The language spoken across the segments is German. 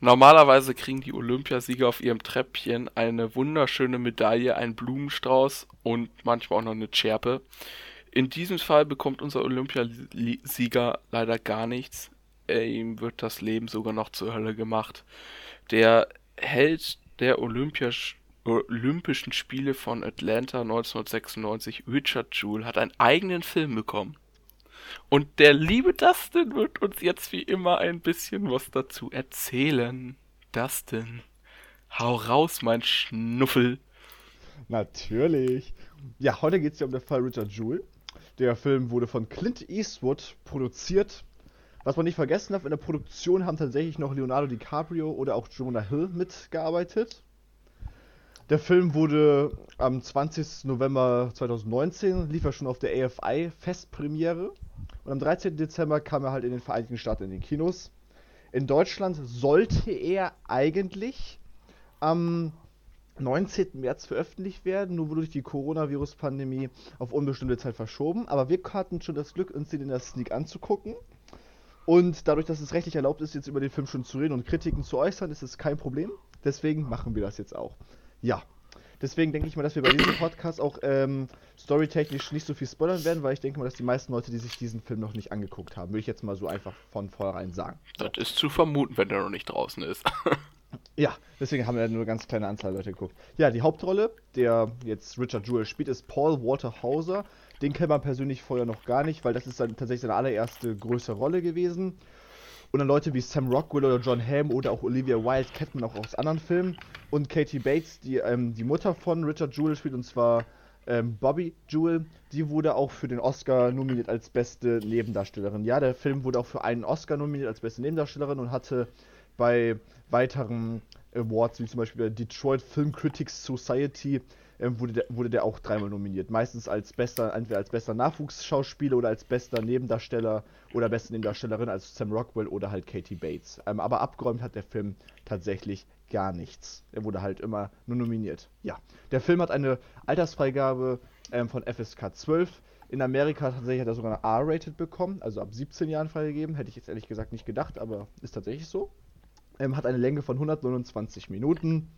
Normalerweise kriegen die Olympiasieger auf ihrem Treppchen eine wunderschöne Medaille, einen Blumenstrauß und manchmal auch noch eine Schärpe. In diesem Fall bekommt unser Olympiasieger leider gar nichts. Ihm wird das Leben sogar noch zur Hölle gemacht. Der Held der Olympias Olympischen Spiele von Atlanta 1996, Richard Jewell, hat einen eigenen Film bekommen. Und der liebe Dustin wird uns jetzt wie immer ein bisschen was dazu erzählen. Dustin, hau raus, mein Schnuffel. Natürlich. Ja, heute geht es ja um den Fall Richard Jewell. Der Film wurde von Clint Eastwood produziert. Was man nicht vergessen darf, in der Produktion haben tatsächlich noch Leonardo DiCaprio oder auch Jonah Hill mitgearbeitet. Der Film wurde am 20. November 2019, lief er schon auf der AFI Festpremiere. Und am 13. Dezember kam er halt in den Vereinigten Staaten in den Kinos. In Deutschland sollte er eigentlich am 19. März veröffentlicht werden, nur wurde durch die Coronavirus-Pandemie auf unbestimmte Zeit verschoben. Aber wir hatten schon das Glück, uns den in der Sneak anzugucken. Und dadurch, dass es rechtlich erlaubt ist, jetzt über den Film schon zu reden und Kritiken zu äußern, ist es kein Problem. Deswegen machen wir das jetzt auch. Ja, Deswegen denke ich mal, dass wir bei diesem Podcast auch ähm, storytechnisch nicht so viel spoilern werden, weil ich denke mal, dass die meisten Leute, die sich diesen Film noch nicht angeguckt haben, würde ich jetzt mal so einfach von vornherein sagen. Das ist zu vermuten, wenn der noch nicht draußen ist. ja, deswegen haben wir nur eine ganz kleine Anzahl Leute geguckt. Ja, die Hauptrolle, der jetzt Richard Jewell spielt, ist Paul Walter Hauser. Den kennt man persönlich vorher noch gar nicht, weil das ist dann tatsächlich seine allererste größere Rolle gewesen. Und dann Leute wie Sam Rockwell oder John Hamm oder auch Olivia Wilde kennt man auch aus anderen Filmen. Und Katie Bates, die ähm, die Mutter von Richard Jewell spielt, und zwar ähm, Bobby Jewell, die wurde auch für den Oscar nominiert als beste Nebendarstellerin. Ja, der Film wurde auch für einen Oscar nominiert als beste Nebendarstellerin und hatte bei weiteren Awards, wie zum Beispiel der Detroit Film Critics Society, wurde, der, wurde der auch dreimal nominiert. Meistens als bester, entweder als bester Nachwuchsschauspieler oder als bester Nebendarsteller oder beste Nebendarstellerin als Sam Rockwell oder halt Katie Bates. Ähm, aber abgeräumt hat der Film tatsächlich gar nichts. Er wurde halt immer nur nominiert. Ja, der Film hat eine Altersfreigabe ähm, von FSK 12. In Amerika tatsächlich hat er sogar eine R-Rated bekommen, also ab 17 Jahren freigegeben. Hätte ich jetzt ehrlich gesagt nicht gedacht, aber ist tatsächlich so. Ähm, hat eine Länge von 129 Minuten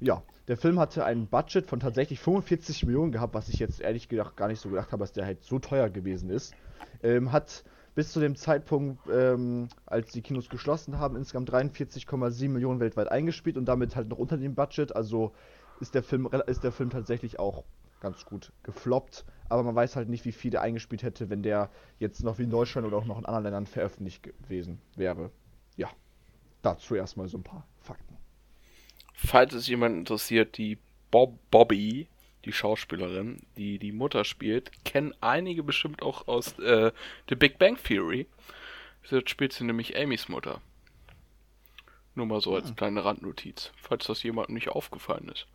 ja, der Film hatte ein Budget von tatsächlich 45 Millionen gehabt, was ich jetzt ehrlich gesagt gar nicht so gedacht habe, dass der halt so teuer gewesen ist. Ähm, hat bis zu dem Zeitpunkt, ähm, als die Kinos geschlossen haben, insgesamt 43,7 Millionen weltweit eingespielt und damit halt noch unter dem Budget. Also ist der Film, ist der Film tatsächlich auch ganz gut gefloppt. Aber man weiß halt nicht, wie viel der eingespielt hätte, wenn der jetzt noch wie in Deutschland oder auch noch in anderen Ländern veröffentlicht gewesen wäre. Ja, dazu erstmal so ein paar Fakten falls es jemand interessiert, die Bob Bobby, die Schauspielerin, die die Mutter spielt, kennen einige bestimmt auch aus äh, The Big Bang Theory. Dort spielt sie nämlich Amys Mutter. Nur mal so als hm. kleine Randnotiz, falls das jemandem nicht aufgefallen ist.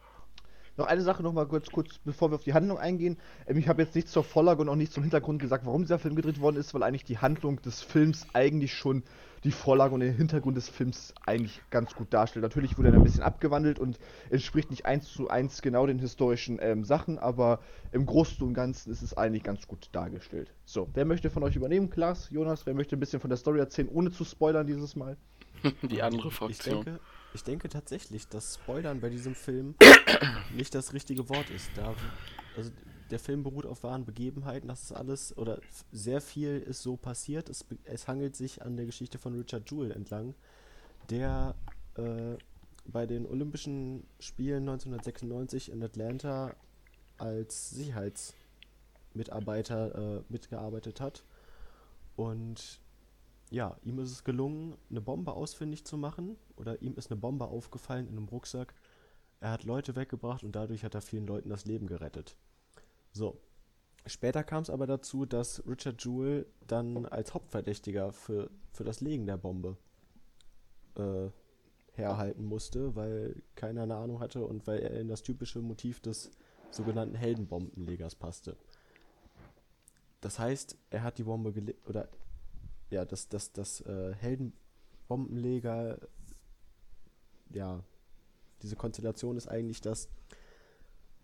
Noch eine Sache noch mal kurz, kurz bevor wir auf die Handlung eingehen. Ähm, ich habe jetzt nichts zur Vorlage und auch nichts zum Hintergrund gesagt, warum dieser Film gedreht worden ist, weil eigentlich die Handlung des Films eigentlich schon die Vorlage und den Hintergrund des Films eigentlich ganz gut darstellt. Natürlich wurde er ein bisschen abgewandelt und entspricht nicht eins zu eins genau den historischen ähm, Sachen, aber im Großen und Ganzen ist es eigentlich ganz gut dargestellt. So, wer möchte von euch übernehmen? Klaas, Jonas, wer möchte ein bisschen von der Story erzählen, ohne zu spoilern dieses Mal? Die andere Fraktion. Ich denke, ich denke tatsächlich, dass Spoilern bei diesem Film nicht das richtige Wort ist. Da, also der Film beruht auf wahren Begebenheiten, das ist alles, oder sehr viel ist so passiert. Es, es hangelt sich an der Geschichte von Richard Jewell entlang, der äh, bei den Olympischen Spielen 1996 in Atlanta als Sicherheitsmitarbeiter äh, mitgearbeitet hat. Und ja, ihm ist es gelungen, eine Bombe ausfindig zu machen, oder ihm ist eine Bombe aufgefallen in einem Rucksack. Er hat Leute weggebracht und dadurch hat er vielen Leuten das Leben gerettet. So. Später kam es aber dazu, dass Richard Jewell dann als Hauptverdächtiger für, für das Legen der Bombe äh, herhalten musste, weil keiner eine Ahnung hatte und weil er in das typische Motiv des sogenannten Heldenbombenlegers passte. Das heißt, er hat die Bombe gelegt, oder ja, das, das, das äh, Heldenbombenleger, ja, diese Konstellation ist eigentlich, dass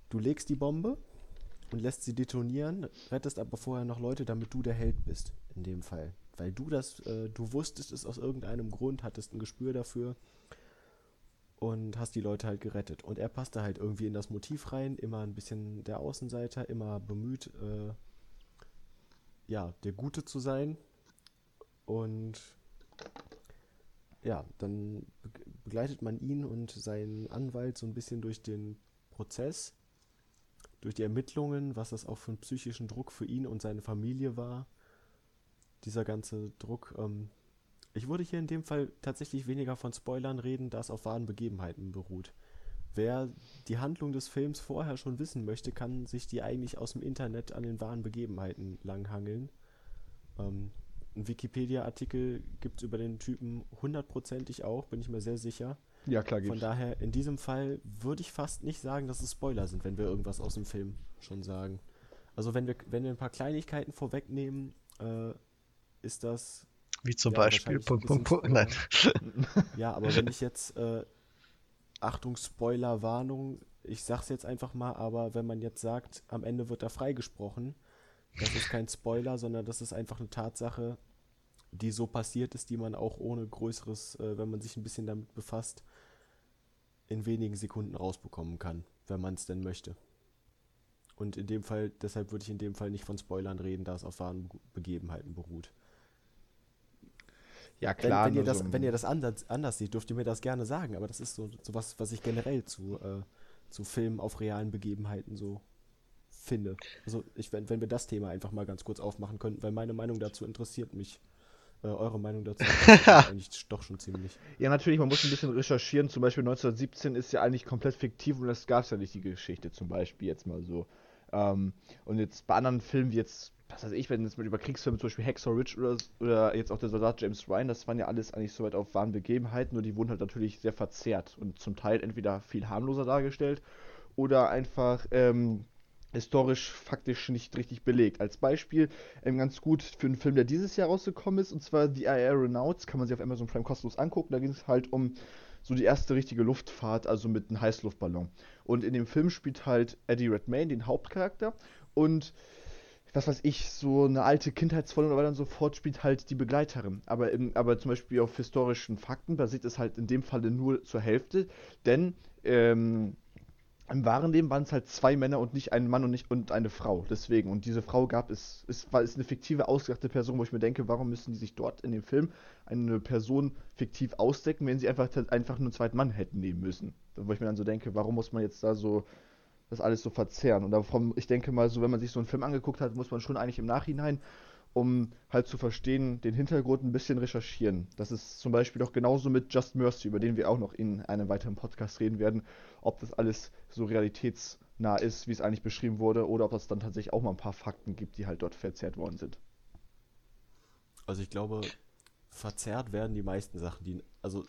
du legst die Bombe und lässt sie detonieren, rettest aber vorher noch Leute, damit du der Held bist, in dem Fall. Weil du das, äh, du wusstest es aus irgendeinem Grund, hattest ein Gespür dafür und hast die Leute halt gerettet. Und er passte halt irgendwie in das Motiv rein, immer ein bisschen der Außenseiter, immer bemüht, äh, ja, der Gute zu sein. Und ja, dann begleitet man ihn und seinen Anwalt so ein bisschen durch den Prozess, durch die Ermittlungen, was das auch für einen psychischen Druck für ihn und seine Familie war. Dieser ganze Druck. Ähm, ich würde hier in dem Fall tatsächlich weniger von Spoilern reden, da es auf wahren Begebenheiten beruht. Wer die Handlung des Films vorher schon wissen möchte, kann sich die eigentlich aus dem Internet an den wahren Begebenheiten langhangeln. Ähm, ein Wikipedia-Artikel gibt es über den Typen hundertprozentig auch, bin ich mir sehr sicher. Ja, klar, Von daher, in diesem Fall würde ich fast nicht sagen, dass es Spoiler sind, wenn wir irgendwas aus dem Film schon sagen. Also wenn wir, wenn wir ein paar Kleinigkeiten vorwegnehmen, äh, ist das. Wie zum Ja, Beispiel. Punkt, Punkt, Punkt. Nein. Ja, aber wenn ich jetzt, äh, Achtung, Spoiler, Warnung, ich sag's jetzt einfach mal, aber wenn man jetzt sagt, am Ende wird er freigesprochen, das ist kein Spoiler, sondern das ist einfach eine Tatsache, die so passiert ist, die man auch ohne größeres, äh, wenn man sich ein bisschen damit befasst, in wenigen Sekunden rausbekommen kann, wenn man es denn möchte. Und in dem Fall, deshalb würde ich in dem Fall nicht von Spoilern reden, da es auf wahren Begebenheiten beruht. Ja, Wenn, klar. wenn, ihr nur das, so- wenn ihr das anders, anders seht, dürft ihr mir das gerne sagen, aber das ist so, so was, was ich generell zu, äh, zu Filmen auf realen Begebenheiten so finde. Also ich, wenn, wenn wir das Thema einfach mal ganz kurz aufmachen könnten, weil meine Meinung dazu interessiert mich. Äh, eure Meinung dazu eigentlich doch schon ziemlich. Ja, natürlich, man muss ein bisschen recherchieren. Zum Beispiel 1917 ist ja eigentlich komplett fiktiv und das gab es ja nicht, die Geschichte zum Beispiel jetzt mal so. Ähm, und jetzt bei anderen Filmen wie jetzt, was weiß ich, wenn jetzt mal über Kriegsfilme, zum Beispiel Hacksaw Ridge oder, oder jetzt auch der Soldat James Ryan, das waren ja alles eigentlich soweit auf wahren Begebenheiten, nur die wurden halt natürlich sehr verzerrt und zum Teil entweder viel harmloser dargestellt oder einfach ähm, historisch faktisch nicht richtig belegt. Als Beispiel ähm, ganz gut für einen Film, der dieses Jahr rausgekommen ist, und zwar The Aeronauts, kann man sich auf Amazon Prime kostenlos angucken. Da ging es halt um so die erste richtige Luftfahrt, also mit einem Heißluftballon. Und in dem Film spielt halt Eddie Redmayne den Hauptcharakter und was weiß ich, so eine alte Kindheitsfreundin oder weiter und so fort spielt halt die Begleiterin. Aber, im, aber zum Beispiel auf historischen Fakten basiert es halt in dem Falle nur zur Hälfte, denn ähm, im wahren Leben waren es halt zwei Männer und nicht ein Mann und nicht und eine Frau. Deswegen. Und diese Frau gab es, ist, war, ist eine fiktive, ausgedachte Person, wo ich mir denke, warum müssen die sich dort in dem Film eine Person fiktiv ausdecken, wenn sie einfach, einfach nur einen zweiten Mann hätten nehmen müssen. Wo ich mir dann so denke, warum muss man jetzt da so das alles so verzerren? Und davon, ich denke mal, so wenn man sich so einen Film angeguckt hat, muss man schon eigentlich im Nachhinein um halt zu verstehen, den Hintergrund ein bisschen recherchieren. Das ist zum Beispiel doch genauso mit Just Mercy, über den wir auch noch in einem weiteren Podcast reden werden, ob das alles so realitätsnah ist, wie es eigentlich beschrieben wurde, oder ob es dann tatsächlich auch mal ein paar Fakten gibt, die halt dort verzerrt worden sind. Also ich glaube, verzerrt werden die meisten Sachen, die, also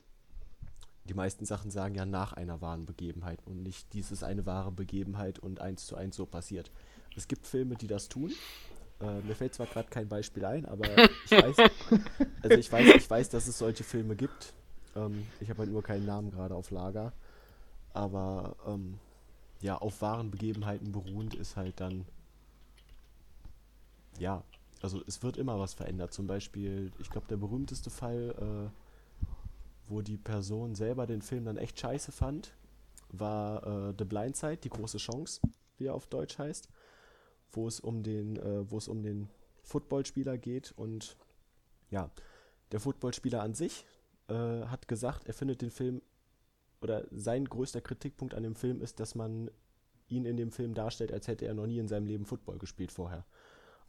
die meisten Sachen sagen ja nach einer wahren Begebenheit und nicht, dies ist eine wahre Begebenheit und eins zu eins so passiert. Es gibt Filme, die das tun. Äh, mir fällt zwar gerade kein Beispiel ein, aber ich weiß, also ich weiß, ich weiß, dass es solche Filme gibt. Ähm, ich habe halt nur keinen Namen gerade auf Lager. Aber ähm, ja, auf wahren Begebenheiten beruhend ist halt dann ja, also es wird immer was verändert. Zum Beispiel, ich glaube, der berühmteste Fall, äh, wo die Person selber den Film dann echt scheiße fand, war äh, The Blind Side, die große Chance, wie er auf Deutsch heißt, wo es um den, äh, wo es um den Footballspieler geht und ja, der Footballspieler an sich äh, hat gesagt, er findet den Film oder sein größter Kritikpunkt an dem Film ist, dass man ihn in dem Film darstellt, als hätte er noch nie in seinem Leben Football gespielt vorher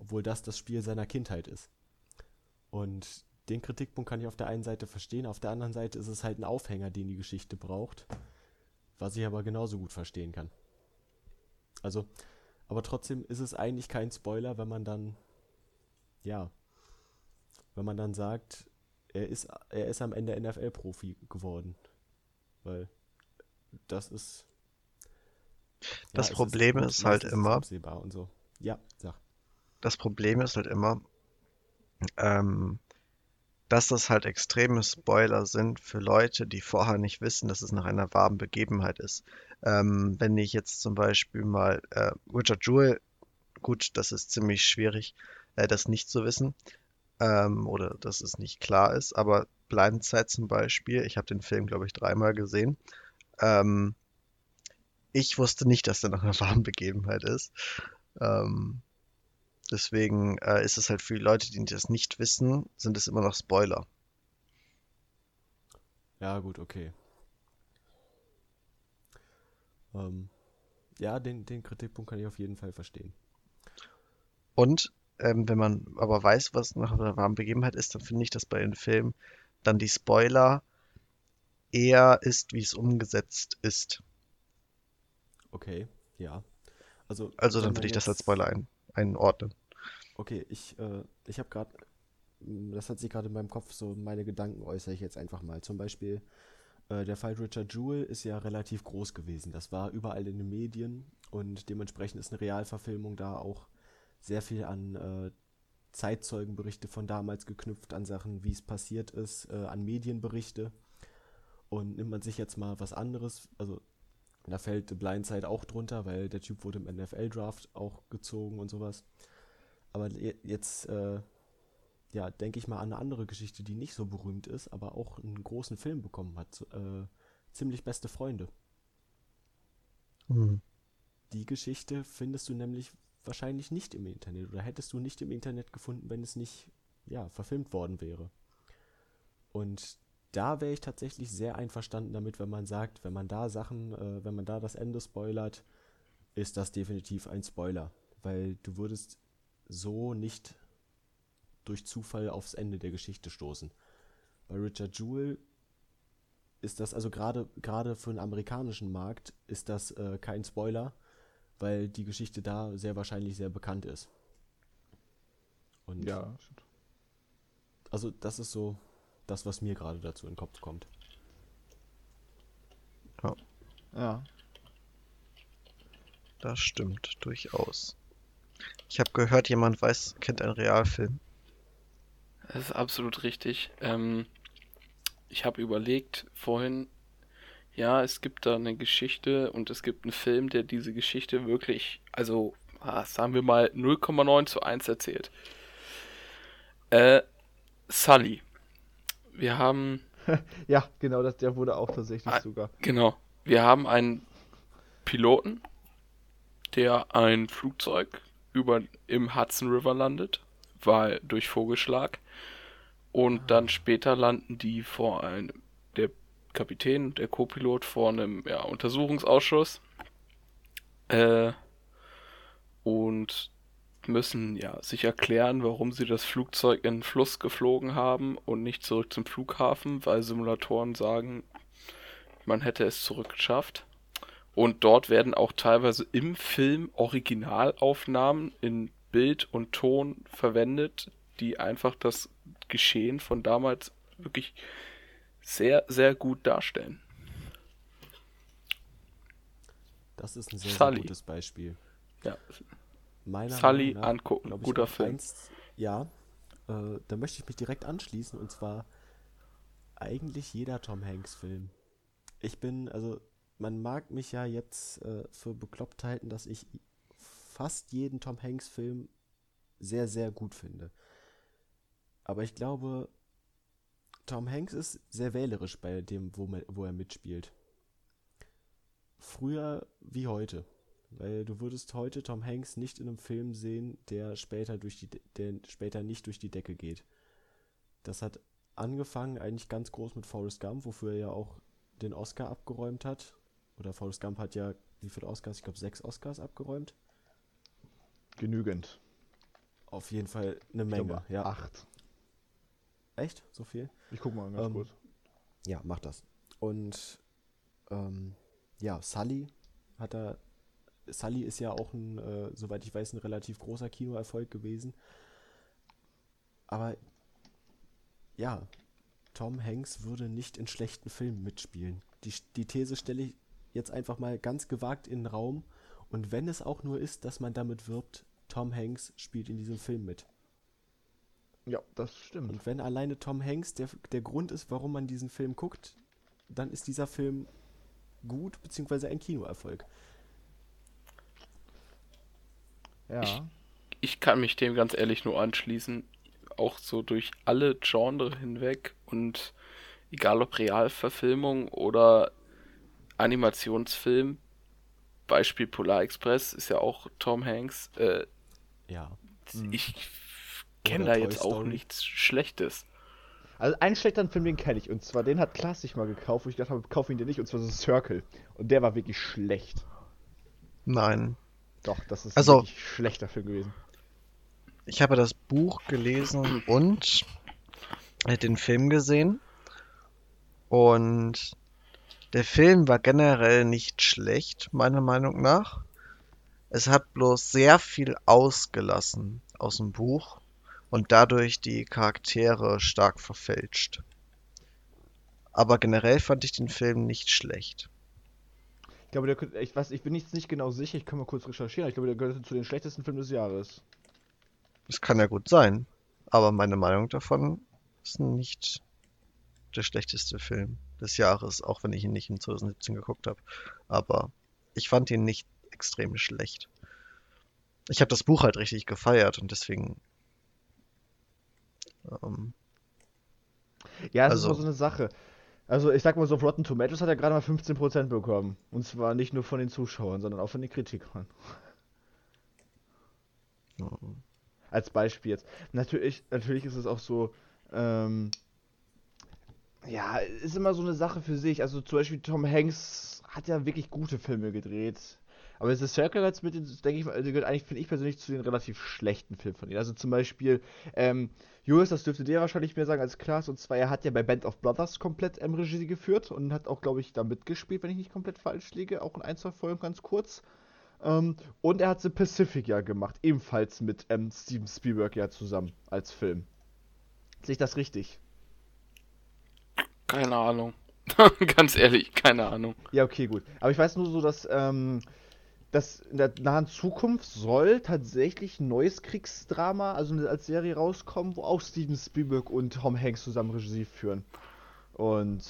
obwohl das das Spiel seiner Kindheit ist. Und den Kritikpunkt kann ich auf der einen Seite verstehen, auf der anderen Seite ist es halt ein Aufhänger, den die Geschichte braucht, was ich aber genauso gut verstehen kann. Also, aber trotzdem ist es eigentlich kein Spoiler, wenn man dann, ja, wenn man dann sagt, er ist, er ist am Ende NFL-Profi geworden. Weil das ist. Das Problem ist halt meistens immer- absehbar und so. Ja, sag. Das Problem ist halt immer, ähm, dass das halt extreme Spoiler sind für Leute, die vorher nicht wissen, dass es nach einer wahren Begebenheit ist. Ähm, wenn ich jetzt zum Beispiel mal äh, Richard Jewell, gut, das ist ziemlich schwierig, äh, das nicht zu wissen ähm, oder dass es nicht klar ist, aber Blindside zum Beispiel, ich habe den Film, glaube ich, dreimal gesehen. Ähm, ich wusste nicht, dass der nach einer wahren Begebenheit ist. Ähm, deswegen äh, ist es halt für Leute, die das nicht wissen, sind es immer noch Spoiler. Ja, gut, okay. Ähm, ja, den, den Kritikpunkt kann ich auf jeden Fall verstehen. Und ähm, wenn man aber weiß, was nach einer wahren Begebenheit ist, dann finde ich, dass bei den Filmen dann die Spoiler eher ist, wie es umgesetzt ist. Okay, ja. Also, Also dann würde ich das als jetzt- Spoiler ein, einordnen. Okay, ich, äh, ich habe gerade, das hat sich gerade in meinem Kopf so, meine Gedanken äußere ich jetzt einfach mal. Zum Beispiel, äh, der Fall Richard Jewell ist ja relativ groß gewesen. Das war überall in den Medien und dementsprechend ist eine Realverfilmung da auch sehr viel an äh, Zeitzeugenberichte von damals geknüpft, an Sachen, wie es passiert ist, äh, an Medienberichte. Und nimmt man sich jetzt mal was anderes, also da fällt The Blind Side auch drunter, weil der Typ wurde im NFL-Draft auch gezogen und sowas. Aber je- jetzt, äh, ja, denke ich mal an eine andere Geschichte, die nicht so berühmt ist, aber auch einen großen Film bekommen hat. Äh, ziemlich beste Freunde. Hm. Die Geschichte findest du nämlich wahrscheinlich nicht im Internet oder hättest du nicht im Internet gefunden, wenn es nicht, ja, verfilmt worden wäre. Und da wäre ich tatsächlich sehr einverstanden damit, wenn man sagt, wenn man da Sachen, äh, wenn man da das Ende spoilert, ist das definitiv ein Spoiler, weil du würdest so nicht durch Zufall aufs Ende der Geschichte stoßen. Bei Richard Jewell ist das also gerade gerade für den amerikanischen Markt ist das äh, kein Spoiler, weil die Geschichte da sehr wahrscheinlich sehr bekannt ist. Und Ja, stimmt. also das ist so das, was mir gerade dazu in den Kopf kommt. Ja. Das stimmt durchaus. Ich habe gehört, jemand weiß, kennt einen Realfilm. Das ist absolut richtig. Ähm, ich habe überlegt vorhin, ja, es gibt da eine Geschichte und es gibt einen Film, der diese Geschichte wirklich, also ah, sagen wir mal 0,9 zu 1 erzählt. Äh, Sully. Wir haben, Ja, genau, das, der wurde auch tatsächlich Ah. sogar. genau, wir haben einen Piloten, der ein Flugzeug über im Hudson River landet, weil durch Vogelschlag. Und dann später landen die vor einem, der Kapitän der Co-Pilot vor einem ja, Untersuchungsausschuss. Äh, und müssen ja sich erklären, warum sie das Flugzeug in den Fluss geflogen haben und nicht zurück zum Flughafen, weil Simulatoren sagen, man hätte es zurückgeschafft. Und dort werden auch teilweise im Film Originalaufnahmen in Bild und Ton verwendet, die einfach das Geschehen von damals wirklich sehr, sehr gut darstellen. Das ist ein sehr, sehr gutes Beispiel. Ja, Meiner Sully nach, angucken, ich, guter Film. Eins, ja, äh, da möchte ich mich direkt anschließen und zwar eigentlich jeder Tom Hanks Film. Ich bin, also man mag mich ja jetzt äh, für bekloppt halten, dass ich fast jeden Tom Hanks Film sehr, sehr gut finde. Aber ich glaube, Tom Hanks ist sehr wählerisch bei dem, wo, man, wo er mitspielt. Früher wie heute. Weil du würdest heute Tom Hanks nicht in einem Film sehen, der später durch die, De- der später nicht durch die Decke geht. Das hat angefangen eigentlich ganz groß mit Forrest Gump, wofür er ja auch den Oscar abgeräumt hat. Oder Forrest Gump hat ja, wie viele Oscars? Ich glaube, sechs Oscars abgeräumt. Genügend. Auf jeden Fall eine Menge. glaube, ja. acht. Echt? So viel? Ich guck mal ganz Ähm, kurz. Ja, mach das. Und ähm, ja, Sully hat er. Sully ist ja auch ein, äh, soweit ich weiß, ein relativ großer Kinoerfolg gewesen. Aber ja, Tom Hanks würde nicht in schlechten Filmen mitspielen. Die, die These stelle ich jetzt einfach mal ganz gewagt in den Raum. Und wenn es auch nur ist, dass man damit wirbt, Tom Hanks spielt in diesem Film mit. Ja, das stimmt. Und wenn alleine Tom Hanks der, der Grund ist, warum man diesen Film guckt, dann ist dieser Film gut, beziehungsweise ein Kinoerfolg. Ja. ich kann mich dem ganz ehrlich nur anschließen. Auch so durch alle Genre hinweg und egal ob Realverfilmung oder Animationsfilm, Beispiel Polar Express, ist ja auch Tom Hanks. Äh, Ja. ich kenne da Toy jetzt auch nichts Schlechtes. Also einen schlechteren Film, den kenne ich. Und zwar den hat Klaas sich mal gekauft, wo ich gedacht habe, kauf ihn dir nicht. Und zwar The Circle. Und der war wirklich schlecht. Nein. Doch, das ist Also- ein wirklich schlechter Film gewesen. Ich habe das Buch gelesen und äh, den Film gesehen. Und der Film war generell nicht schlecht, meiner Meinung nach. Es hat bloß sehr viel ausgelassen aus dem Buch und dadurch die Charaktere stark verfälscht. Aber generell fand ich den Film nicht schlecht. Ich glaube, der könnte, ich weiß, ich bin jetzt nicht genau sicher, ich kann mal kurz recherchieren. Ich glaube, der gehört zu den schlechtesten Filmen des Jahres. Das kann ja gut sein, aber meine Meinung davon ist nicht der schlechteste Film des Jahres, auch wenn ich ihn nicht in 2017 geguckt habe. Aber ich fand ihn nicht extrem schlecht. Ich habe das Buch halt richtig gefeiert und deswegen. Ähm, Ja, es Also- ist mal so eine Sache. Also, ich sag mal so, auf Rotten Tomatoes hat er gerade mal 15% bekommen. Und zwar nicht nur von den Zuschauern, sondern auch von den Kritikern. Als Beispiel jetzt. Natürlich, natürlich ist es auch so, ähm, ja, ist immer so eine Sache für sich. Also zum Beispiel Tom Hanks hat ja wirklich gute Filme gedreht. Aber The Circle jetzt mit den, denke ich mal, also gehört eigentlich, finde ich persönlich, zu den relativ schlechten Filmen von ihm. Also zum Beispiel, ähm, Julius, das dürfte dir wahrscheinlich mehr sagen als Klaas, und zwar, er hat ja bei Band of Brothers komplett ähm, Regie geführt und hat auch, glaube ich, da mitgespielt, wenn ich nicht komplett falsch liege, auch in ein, zwei Folgen ganz kurz. Ähm, und er hat The Pacific ja gemacht, ebenfalls mit ähm, Steven Spielberg ja zusammen als Film. Sehe ich das richtig? Keine Ahnung. Ganz ehrlich, keine Ahnung. Ja, okay, gut. Aber ich weiß nur so, dass, ähm, dass in der nahen Zukunft soll tatsächlich ein neues Kriegsdrama, also als Serie rauskommen, wo auch Steven Spielberg und Tom Hanks zusammen Regie führen. Und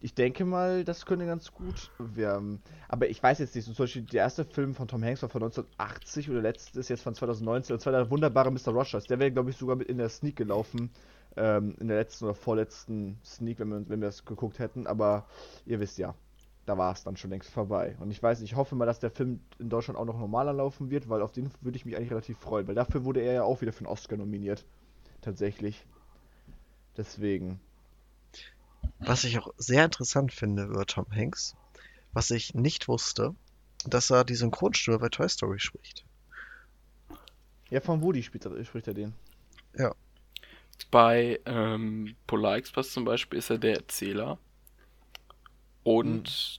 ich denke mal, das könnte ganz gut werden. Aber ich weiß jetzt nicht, zum Beispiel der erste Film von Tom Hanks war von 1980 oder der letzte ist jetzt von 2019, und zwar der wunderbare Mr. Rogers. Der wäre, glaube ich, sogar mit in der Sneak gelaufen. Ähm, in der letzten oder vorletzten Sneak, wenn wir, wenn wir das geguckt hätten. Aber ihr wisst ja, da war es dann schon längst vorbei. Und ich weiß, ich hoffe mal, dass der Film in Deutschland auch noch normaler laufen wird, weil auf den würde ich mich eigentlich relativ freuen, weil dafür wurde er ja auch wieder für einen Oscar nominiert. Tatsächlich. Deswegen. was ich auch sehr interessant finde über Tom Hanks, was ich nicht wusste, dass er die Synchronstimme bei Toy Story spricht. Ja, von Woody spielt er, spricht er den. Bei ähm, Polar Express zum Beispiel ist er der Erzähler. Und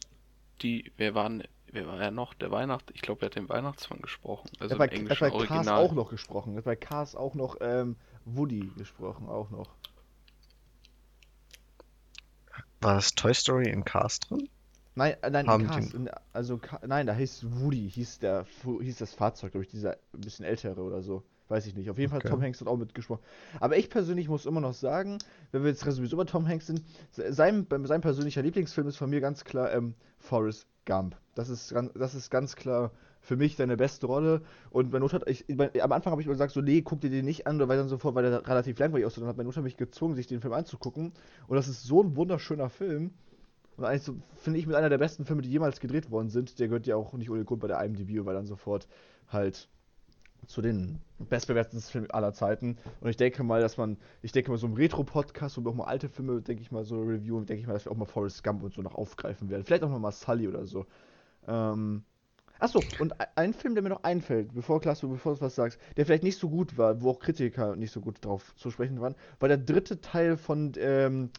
die, wer war, n- wer war er noch? Der Weihnacht, ich glaube, er hat den Weihnachtsmann gesprochen. Also er hat im bei, er hat bei Cars auch noch gesprochen. Er hat bei Cars auch noch ähm, Woody gesprochen, auch noch. War das Toy Story in Cars drin? Nein, äh, nein, Haben Cars. In, also, Ca- nein, da hieß Woody, hieß der, hieß das Fahrzeug, glaube ich, dieser ein bisschen ältere oder so. Weiß ich nicht. Auf jeden Fall Okay. Tom Hanks hat auch mitgesprochen. Aber ich persönlich muss immer noch sagen, wenn wir jetzt sowieso bei Tom Hanks sind, se- sein, sein persönlicher Lieblingsfilm ist von mir ganz klar ähm, Forrest Gump. Das ist, ganz- das ist ganz klar für mich seine beste Rolle. Und meine Mutter hat, ich mein, am Anfang habe ich immer gesagt, so, nee, guck dir den nicht an, weil dann sofort, weil der relativ langweilig aussieht. Dann hat meine Mutter mich gezwungen, sich den Film anzugucken. Und das ist so ein wunderschöner Film. Und eigentlich so, finde ich, mit einer der besten Filme, die jemals gedreht worden sind. Der gehört ja auch nicht ohne Grund bei der IMDb, weil dann sofort halt zu den bestbewerteten Filmen aller Zeiten. Und ich denke mal, dass man, ich denke mal, so im Retro-Podcast, wir auch mal alte Filme, denke ich mal, so reviewen, denke ich mal, dass wir auch mal Forrest Gump und so noch aufgreifen werden. Vielleicht auch noch mal Sully oder so. Ähm, Achso, und e- ein Film, der mir noch einfällt, bevor Klaas, bevor du was sagst, der vielleicht nicht so gut war, wo auch Kritiker nicht so gut drauf zu sprechen waren, war der dritte Teil von, ähm,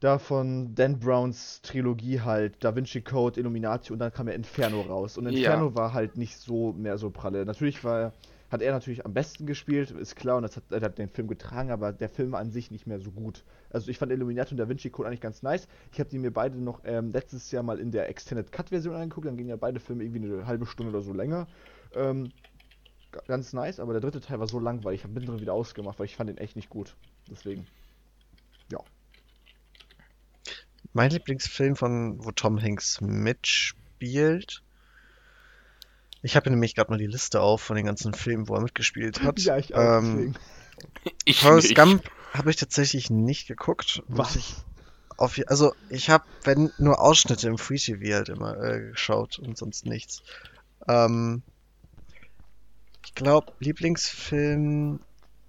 da von Dan Browns Trilogie halt, Da Vinci Code, Illuminati und dann kam ja Inferno raus. Und Ja. Inferno war halt nicht so mehr so pralle. Natürlich war hat er natürlich am besten gespielt, ist klar, und das hat, er hat den Film getragen, aber der Film an sich nicht mehr so gut. Also ich fand Illuminati und Da Vinci Code eigentlich ganz nice. Ich habe die mir beide noch ähm, letztes Jahr mal in der Extended Cut Version angeguckt, dann gingen ja beide Filme irgendwie eine halbe Stunde oder so länger. Ähm, ganz nice, aber der dritte Teil war so langweilig, ich habe mittendrin wieder ausgemacht, weil ich fand den echt nicht gut. Deswegen. Mein Lieblingsfilm von, wo Tom Hanks mitspielt. Ich habe nämlich gerade mal die Liste auf von den ganzen Filmen, wo er mitgespielt hat. Ja, ich auch, Ähm. Ich Forrest. Gump habe ich tatsächlich nicht geguckt, Was? ich auf, also ich habe, wenn nur Ausschnitte im Free TV halt immer äh, geschaut und sonst nichts. Ähm, ich glaube, Lieblingsfilm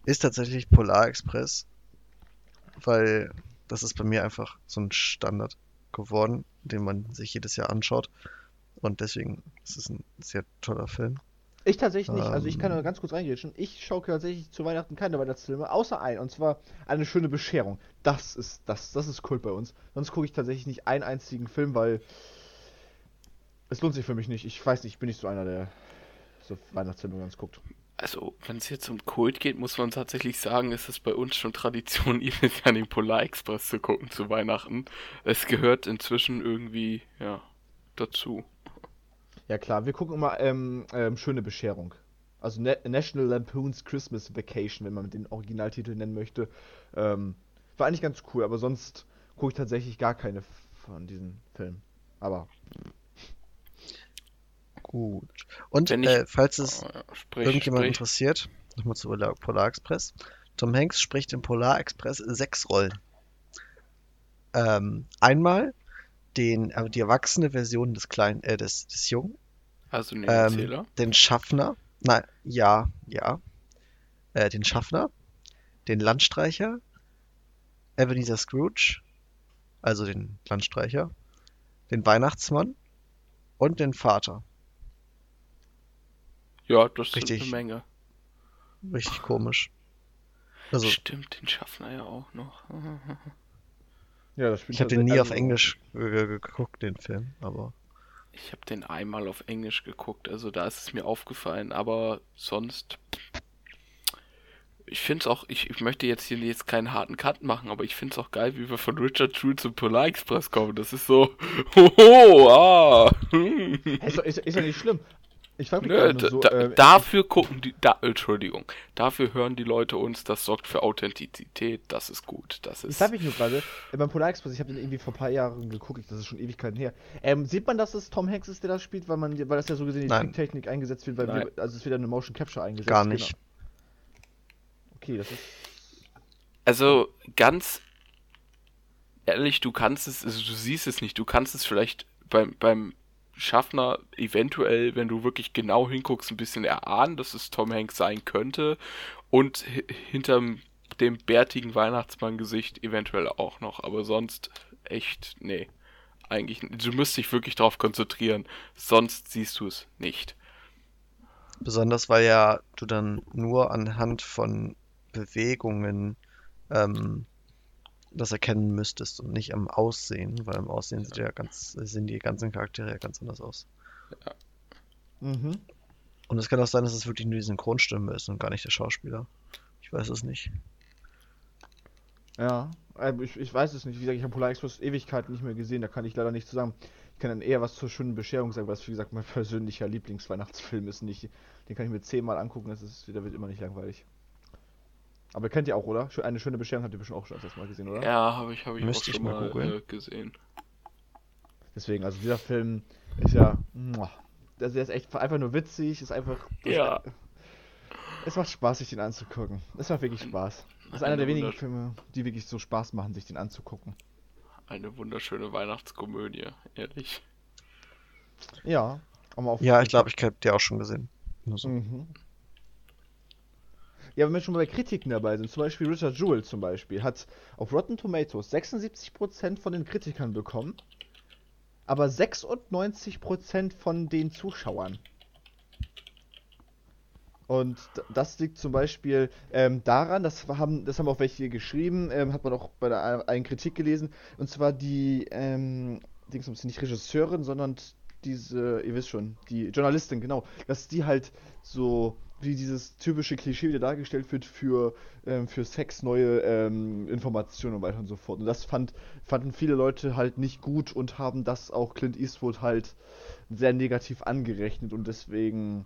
ist tatsächlich Polar Express, weil das ist bei mir einfach so ein Standard geworden, den man sich jedes Jahr anschaut. Und deswegen ist es ein sehr toller Film. Ich tatsächlich nicht. Also ich kann Ähm. nur ganz kurz reingehen. Ich schaue tatsächlich zu Weihnachten keine Weihnachtsfilme, außer ein. Und zwar eine schöne Bescherung. Das ist das, das ist Kult bei uns. Sonst gucke ich tatsächlich nicht einen einzigen Film, weil es lohnt sich für mich nicht. Ich weiß nicht, ich bin nicht so einer, der so Weihnachtsfilme ganz guckt. Also, wenn es jetzt um Kult geht, muss man tatsächlich sagen, ist es bei uns schon Tradition, jedes Jahr den Polar Express zu gucken zu Weihnachten. Es gehört inzwischen irgendwie, ja, dazu. Ja klar, wir gucken immer ähm, ähm, schöne Bescherung. Also Na National Lampoon's Christmas Vacation, wenn man den Originaltitel nennen möchte. Ähm, war eigentlich ganz cool, aber sonst gucke ich tatsächlich gar keine von diesen Filmen. Aber Gut. Und Wenn ich- äh, falls es ja, sprich, irgendjemand sprich. interessiert, nochmal zu Polar, Express. Tom Hanks spricht im Polar Express sechs Rollen. Ähm, einmal den, äh, die erwachsene Version des kleinen, äh, des, des Jungen, Also den ähm, den Schaffner, nein, ja, ja, äh, den Schaffner, den Landstreicher, Ebenezer Scrooge, also den Landstreicher, den Weihnachtsmann und den Vater. Ja, das richtig. eine Menge. Richtig komisch. Also, Stimmt, den Schaffner ja auch noch. ja, das spielt ich habe den nie auf Englisch geguckt, den Film, aber Ich habe den einmal auf Englisch geguckt, also da ist es mir aufgefallen, aber sonst. Ich finde es auch, ich, ich möchte jetzt hier jetzt keinen harten Cut machen, aber ich finde es auch geil, wie wir von Richard True zum Polar Express kommen. Das ist so, hoho, ah. Hey, Ist, doch- ist, ist ja nicht schlimm. Ich frage mich Nö, da, so, da, äh, dafür gucken die, da, Entschuldigung, dafür hören die Leute uns, das sorgt für Authentizität, das ist gut, das Ich ist, frage mich nur gerade, beim Polar Express, ich habe den irgendwie vor ein paar Jahren geguckt, das ist schon Ewigkeiten her. Ähm, sieht man, dass es Tom Hanks ist, der das spielt, weil man, weil das ja so gesehen die. Tricktechnik eingesetzt wird, weil wir, also es wird eine Motion Capture eingesetzt. gar genau. nicht. Okay, das ist. Also ganz ehrlich, du kannst es, also du siehst es nicht, du kannst es vielleicht beim, beim Schaffner eventuell, wenn du wirklich genau hinguckst, ein bisschen erahnen, dass es Tom Hanks sein könnte und hi- hinterm dem bärtigen Weihnachtsmann-Gesicht eventuell auch noch, aber sonst echt, nee. Eigentlich, du musst dich wirklich darauf konzentrieren, sonst siehst du es nicht. Besonders weil ja du dann nur anhand von Bewegungen ähm, das erkennen müsstest und nicht am Aussehen, weil im Aussehen sieht ja ganz, sehen die ganzen Charaktere ja ganz anders aus. Mhm. Und es kann auch sein, dass es wirklich nur die Synchronstimme ist und gar nicht der Schauspieler. Ich weiß es nicht. Ja, ähm, ich, ich weiß es nicht. Wie gesagt, ich habe Polar Express Ewigkeiten nicht mehr gesehen, da kann ich leider nichts zu sagen. Ich kann dann eher was zur schönen Bescherung sagen, weil es wie gesagt mein persönlicher Lieblingsweihnachtsfilm ist. Nicht, den kann ich mir zehnmal angucken, das ist, der wird immer nicht langweilig. Aber kennt ihr auch, oder? Eine schöne Bescherung habt ihr bestimmt auch schon öfters mal gesehen, oder? Ja, habe ich, habe ich auch Müsste ich schon mal mal googeln. äh, gesehen. Deswegen, also dieser Film ist ja. muah. Der ist echt einfach nur witzig, ist einfach. Ja. Es macht Spaß, sich den anzugucken. Es macht wirklich Spaß. Das ist einer Eine der wenigen Filme, die wirklich so Spaß machen, sich den anzugucken. Eine wunderschöne Weihnachtskomödie, ehrlich. Ja, aber auf Ja, ich glaube, ich habe die auch schon gesehen. Nur so. Mhm. Ja, wenn wir schon bei Kritiken dabei sind, zum Beispiel Richard Jewell zum Beispiel, hat auf Rotten Tomatoes 76% von den Kritikern bekommen, aber 96% von den Zuschauern. Und das liegt zum Beispiel ähm, daran, das haben, das haben auch welche geschrieben, ähm, hat man auch bei der einen Kritik gelesen, und zwar die, ähm, Dingsbums, nicht Regisseurin, sondern diese, ihr wisst schon, die Journalistin, genau, dass die halt so wie dieses typische Klischee wieder dargestellt wird für, ähm, für Sex neue ähm, Informationen und weiter und so fort. Und das fand, fanden viele Leute halt nicht gut und haben das auch Clint Eastwood halt sehr negativ angerechnet und deswegen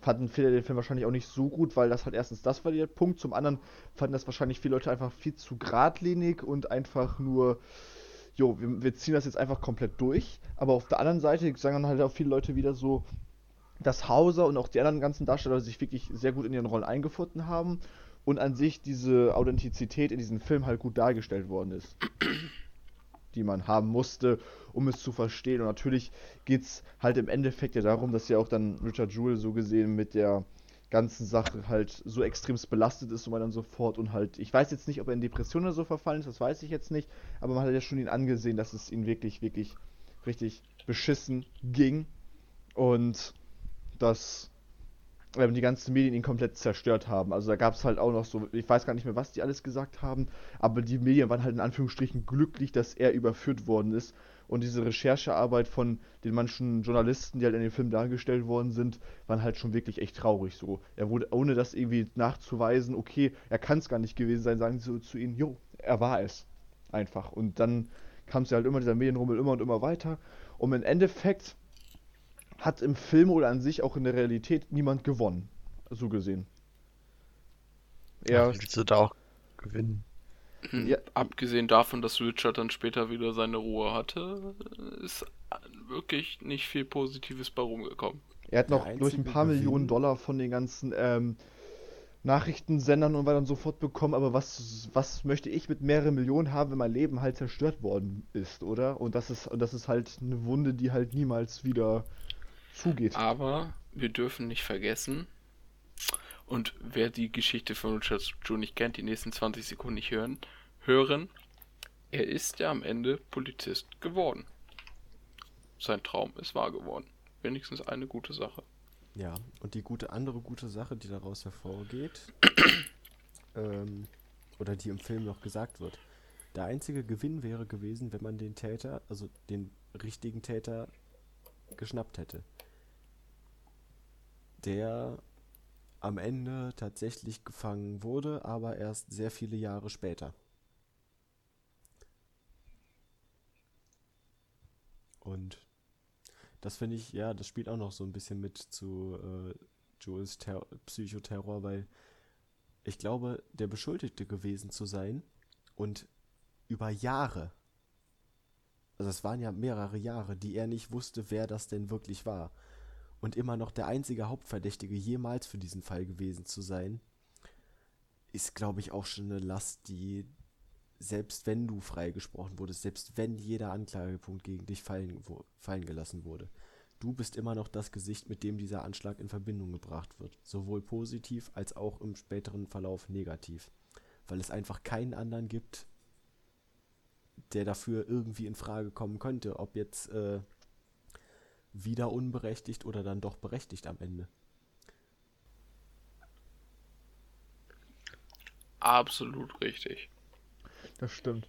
fanden viele den Film wahrscheinlich auch nicht so gut, weil das halt erstens das war der Punkt, zum anderen fanden das wahrscheinlich viele Leute einfach viel zu geradlinig und einfach nur, jo, wir, wir ziehen das jetzt einfach komplett durch. Aber auf der anderen Seite sagen dann halt auch viele Leute wieder so, dass Hauser und auch die anderen ganzen Darsteller sich wirklich sehr gut in ihren Rollen eingefunden haben und an sich diese Authentizität in diesem Film halt gut dargestellt worden ist. die man haben musste, um es zu verstehen. Und natürlich geht es halt im Endeffekt ja darum, dass ja auch dann Richard Jewell so gesehen mit der ganzen Sache halt so extremst belastet ist und man dann so fort und halt, ich weiß jetzt nicht, ob er in Depressionen oder so verfallen ist, das weiß ich jetzt nicht, aber man hat ja schon ihn angesehen, dass es ihn wirklich, wirklich richtig beschissen ging und dass ähm, die ganzen Medien ihn komplett zerstört haben. Also da gab es halt auch noch so, ich weiß gar nicht mehr, was die alles gesagt haben, aber die Medien waren halt in Anführungsstrichen glücklich, dass er überführt worden ist und diese Recherchearbeit von den manchen Journalisten, die halt in dem Film dargestellt worden sind, waren halt schon wirklich echt traurig so. Er wurde, ohne das irgendwie nachzuweisen, okay, er kann es gar nicht gewesen sein, sagen sie so zu ihnen, jo, er war es. Einfach. Und dann kam es ja halt immer dieser Medienrummel immer und immer weiter. Und im Endeffekt hat im Film oder an sich auch in der Realität niemand gewonnen. So gesehen. Ja, willst du da auch gewinnen? Hm, ja. Abgesehen davon, dass Richard dann später wieder seine Ruhe hatte, ist wirklich nicht viel Positives bei rumgekommen. Er hat noch durch ein paar Gewinn. Millionen Dollar von den ganzen ähm, Nachrichtensendern und weiter und so fort bekommen, aber was, was möchte ich mit mehreren Millionen haben, wenn mein Leben halt zerstört worden ist, oder? Und das ist, das ist halt eine Wunde, die halt niemals wieder zugeht. Aber wir dürfen nicht vergessen, und wer die Geschichte von Richard Joe nicht kennt, die nächsten 20 Sekunden nicht hören, hören, er ist ja am Ende Polizist geworden. Sein Traum ist wahr geworden. Wenigstens eine gute Sache. Ja, und die gute andere gute Sache, die daraus hervorgeht, ähm, oder die im Film noch gesagt wird, der einzige Gewinn wäre gewesen, wenn man den Täter, also den richtigen Täter, geschnappt hätte. Der am Ende tatsächlich gefangen wurde, aber erst sehr viele Jahre später. Und das finde ich, ja, das spielt auch noch so ein bisschen mit zu äh, Jules Ter Psychoterror, weil ich glaube, der Beschuldigte gewesen zu sein und über Jahre, also es waren ja mehrere Jahre, die er nicht wusste, wer das denn wirklich war und immer noch der einzige Hauptverdächtige jemals für diesen Fall gewesen zu sein, ist, glaube ich, auch schon eine Last, die selbst wenn du freigesprochen wurdest, selbst wenn jeder Anklagepunkt gegen dich fallen, fallen gelassen wurde, du bist immer noch das Gesicht, mit dem dieser Anschlag in Verbindung gebracht wird. Sowohl positiv als auch im späteren Verlauf negativ. Weil es einfach keinen anderen gibt, der dafür irgendwie in Frage kommen könnte, ob jetzt äh, wieder unberechtigt oder dann doch berechtigt am Ende. Absolut richtig. Das stimmt.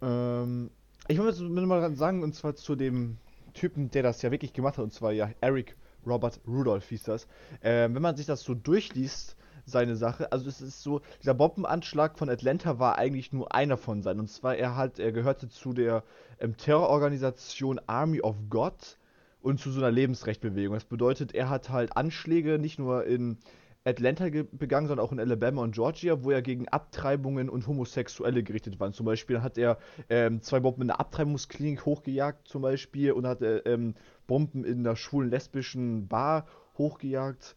Ähm, ich wollte mal sagen, und zwar zu dem Typen, der das ja wirklich gemacht hat, und zwar ja Eric Robert Rudolph hieß das. Ähm, wenn man sich das so durchliest, seine Sache, also es ist so, dieser Bombenanschlag von Atlanta war eigentlich nur einer von seinen. Und zwar, er hat, er gehörte zu der ähm, Terrororganisation Army of God und zu so einer Lebensrechtbewegung. Das bedeutet, er hat halt Anschläge nicht nur in Atlanta begangen, sondern auch in Alabama und Georgia, wo er gegen Abtreibungen und Homosexuelle gerichtet war. Zum Beispiel hat er ähm, zwei Bomben in der Abtreibungsklinik hochgejagt, zum Beispiel, und hat äh, ähm, Bomben in der schwulen lesbischen Bar hochgejagt.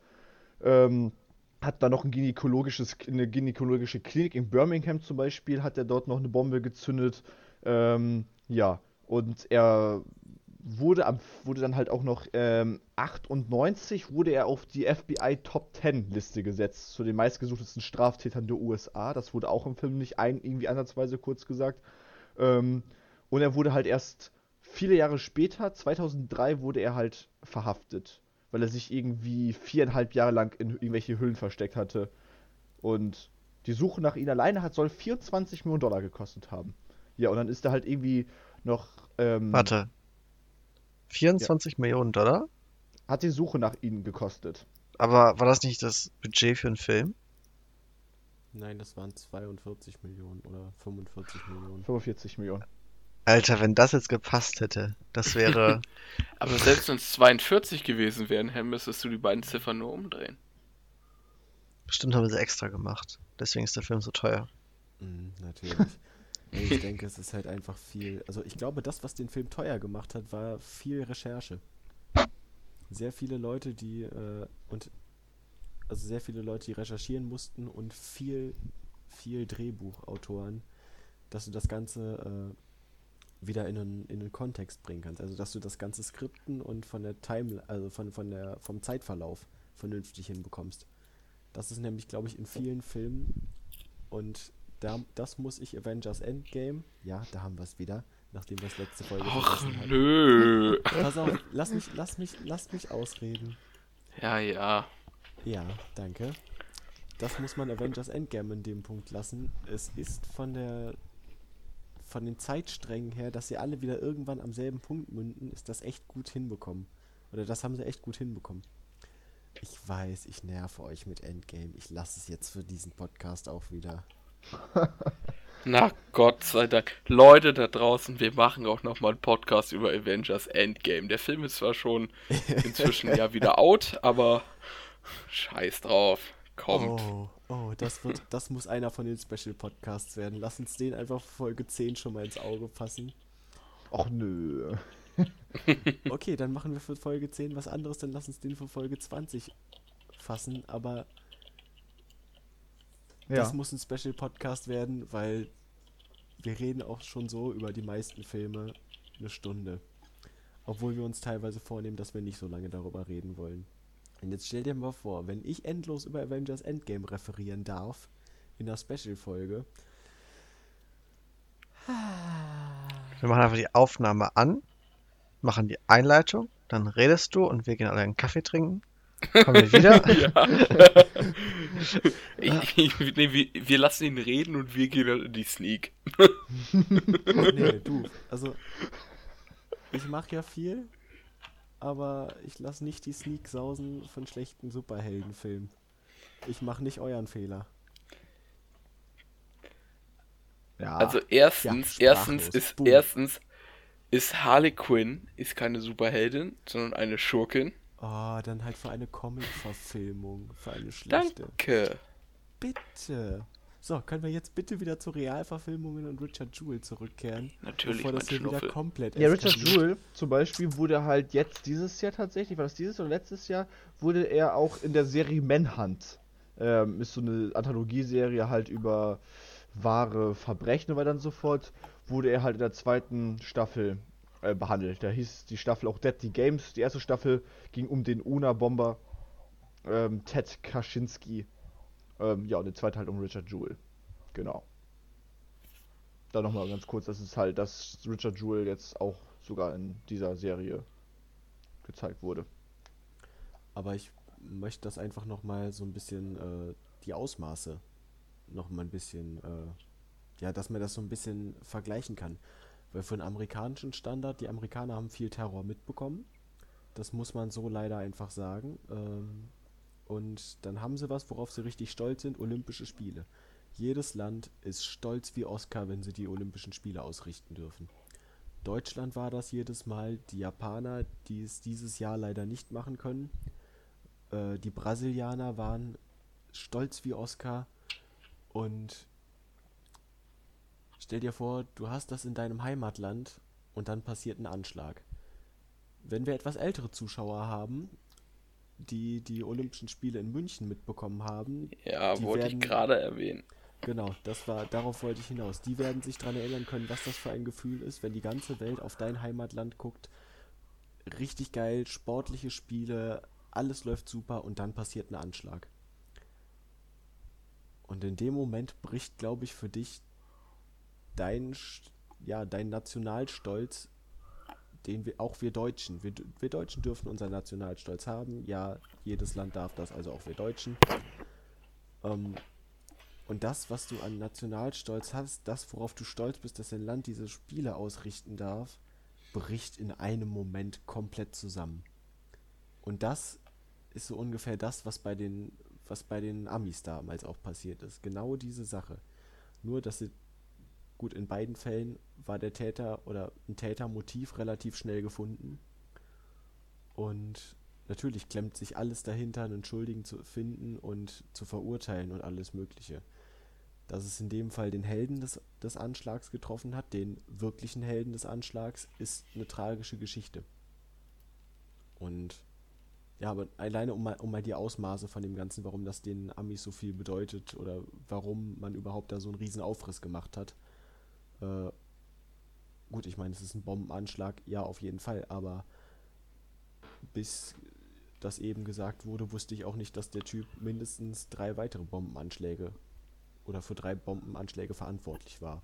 Ähm, hat da noch ein gynäkologisches, eine gynäkologische Klinik in Birmingham zum Beispiel, hat er dort noch eine Bombe gezündet. Ähm, ja, und er wurde, am, wurde dann halt auch noch ähm, 98 wurde er auf die FBI Top 10 Liste gesetzt zu den meistgesuchtesten Straftätern der USA. Das wurde auch im Film nicht ein, irgendwie ansatzweise kurz gesagt. Ähm, und er wurde halt erst viele Jahre später, 2003, wurde er halt verhaftet, weil er sich irgendwie viereinhalb Jahre lang in irgendwelche Hüllen versteckt hatte. Und die Suche nach ihm alleine hat soll 24 Millionen Dollar gekostet haben. Ja, und dann ist er halt irgendwie noch. Ähm, Warte, 24 ja. Millionen Dollar? Hat die Suche nach ihnen gekostet. Aber war das nicht das Budget für einen Film? Nein, das waren 42 Millionen oder 45 Millionen. 45 Millionen. Alter, wenn das jetzt gepasst hätte, das wäre. Aber selbst wenn es 42 gewesen wären, Herr, müsstest du die beiden Ziffern nur umdrehen. Bestimmt haben sie extra gemacht. Deswegen ist der Film so teuer. Mm, natürlich. Ich denke, es ist halt einfach viel. Also ich glaube, das, was den Film teuer gemacht hat, war viel Recherche. Sehr viele Leute, die äh, und also sehr viele Leute, die recherchieren mussten und viel, viel Drehbuchautoren, dass du das Ganze wieder in einen, in einen Kontext bringen kannst. Also dass du das ganze Skripten und von der Time, also von, von der, vom Zeitverlauf vernünftig hinbekommst. Das ist nämlich, glaube ich, in vielen Filmen und da, das muss ich Avengers Endgame, ja, da haben wir es wieder, nachdem wir das letzte Folge Ach nö. Pass auf, lass mich, lass mich, lass mich ausreden. Ja, ja. Ja, danke. Das muss man Avengers Endgame in dem Punkt lassen. Es ist von der von den Zeitsträngen her, dass sie alle wieder irgendwann am selben Punkt münden, ist das echt gut hinbekommen. Oder das haben sie echt gut hinbekommen. Ich weiß, ich nerve euch mit Endgame. Ich lasse es jetzt für diesen Podcast auch wieder. Na Gott sei Dank. Leute da draußen, wir machen auch nochmal einen Podcast über Avengers Endgame. Der Film ist zwar schon inzwischen ja wieder out, aber scheiß drauf. Kommt. Oh, oh, das wird, das muss einer von den Special Podcasts werden. Lass uns den einfach für Folge 10 schon mal ins Auge fassen. Och nö. Okay, dann machen wir für Folge 10 was anderes, dann lass uns den für Folge 20 fassen, aber Ja. das muss ein Special Podcast werden, weil wir reden auch schon so über die meisten Filme eine Stunde. Obwohl wir uns teilweise vornehmen, dass wir nicht so lange darüber reden wollen. Und jetzt stell dir mal vor, wenn ich endlos über Avengers Endgame referieren darf, in der Special-Folge. Wir machen einfach die Aufnahme an, machen die Einleitung, dann redest du und wir gehen alle einen Kaffee trinken. Kommen wir wieder. Ja. ich, ich, nee, wir, wir lassen ihn reden und wir gehen dann in die Sneak. Nee, du, also ich mache ja viel, aber ich lasse nicht die Sneak sausen von schlechten Superheldenfilmen. Ich mache nicht euren Fehler. ja. Also erstens, Ja, erstens ist Boom. erstens ist Harley Quinn ist keine Superheldin, sondern eine Schurkin. Oh, dann halt für eine Comic-Verfilmung, für eine schlechte. Danke. Bitte. So, können wir jetzt bitte wieder zu Realverfilmungen und Richard Jewell zurückkehren? Natürlich, Bevor das hier wieder komplett Ja, Richard. Jewell zum Beispiel wurde halt jetzt dieses Jahr tatsächlich, war das dieses oder letztes Jahr, wurde er auch in der Serie Manhunt. Ähm, ist so eine Anthologieserie halt über wahre Verbrechen und weiter und so fort. Wurde er halt in der zweiten Staffel äh, behandelt. Da hieß die Staffel auch Deadly Games. Die erste Staffel ging um den UNA-Bomber ähm, Ted Kaczynski. Ähm, ja, und die zweite halt um Richard Jewell. Genau. Da nochmal ganz kurz, das ist halt, dass Richard Jewell jetzt auch sogar in dieser Serie gezeigt wurde. Aber ich möchte das einfach nochmal so ein bisschen, äh, die Ausmaße nochmal ein bisschen, äh, ja, dass man das so ein bisschen vergleichen kann. Weil für den amerikanischen Standard, die Amerikaner haben viel Terror mitbekommen. Das muss man so leider einfach sagen. Ähm, und dann haben sie was, worauf sie richtig stolz sind, Olympische Spiele. Jedes Land ist stolz wie Oscar, wenn sie die Olympischen Spiele ausrichten dürfen. Deutschland war das jedes Mal, die Japaner, die es dieses Jahr leider nicht machen können. Äh, die Brasilianer waren stolz wie Oscar und stell dir vor, du hast das in deinem Heimatland und dann passiert ein Anschlag. Wenn wir etwas ältere Zuschauer haben, die die Olympischen Spiele in München mitbekommen haben, Ja, Die wollte ich werden- gerade erwähnen. Genau, das war, darauf wollte ich hinaus. Die werden sich daran erinnern können, was das für ein Gefühl ist, wenn die ganze Welt auf dein Heimatland guckt. Richtig geil, sportliche Spiele, alles läuft super und dann passiert ein Anschlag. Und in dem Moment bricht, glaube ich, für dich dein, ja, dein Nationalstolz, den wir, auch wir Deutschen, wir, wir Deutschen dürfen unseren Nationalstolz haben. Ja, jedes Land darf das, also auch wir Deutschen. Ähm, und das, was du an Nationalstolz hast, das, worauf du stolz bist, dass dein Land diese Spiele ausrichten darf, bricht in einem Moment komplett zusammen. Und das ist so ungefähr das, was bei den, was bei den Amis damals auch passiert ist. Genau diese Sache. Nur, dass sie, gut, in beiden Fällen war der Täter oder ein Tätermotiv relativ schnell gefunden. Und natürlich klemmt sich alles dahinter, einen Schuldigen zu finden und zu verurteilen und alles Mögliche. Dass es in dem Fall den Helden des, des Anschlags getroffen hat, den wirklichen Helden des Anschlags, ist eine tragische Geschichte. Und ja, aber alleine um mal, um mal die Ausmaße von dem Ganzen, warum das den Amis so viel bedeutet oder warum man überhaupt da so einen riesen Aufriss gemacht hat. Äh, gut, ich meine, es ist ein Bombenanschlag, ja, auf jeden Fall, aber bis das eben gesagt wurde, wusste ich auch nicht, dass der Typ mindestens drei weitere Bombenanschläge oder für drei Bombenanschläge verantwortlich war.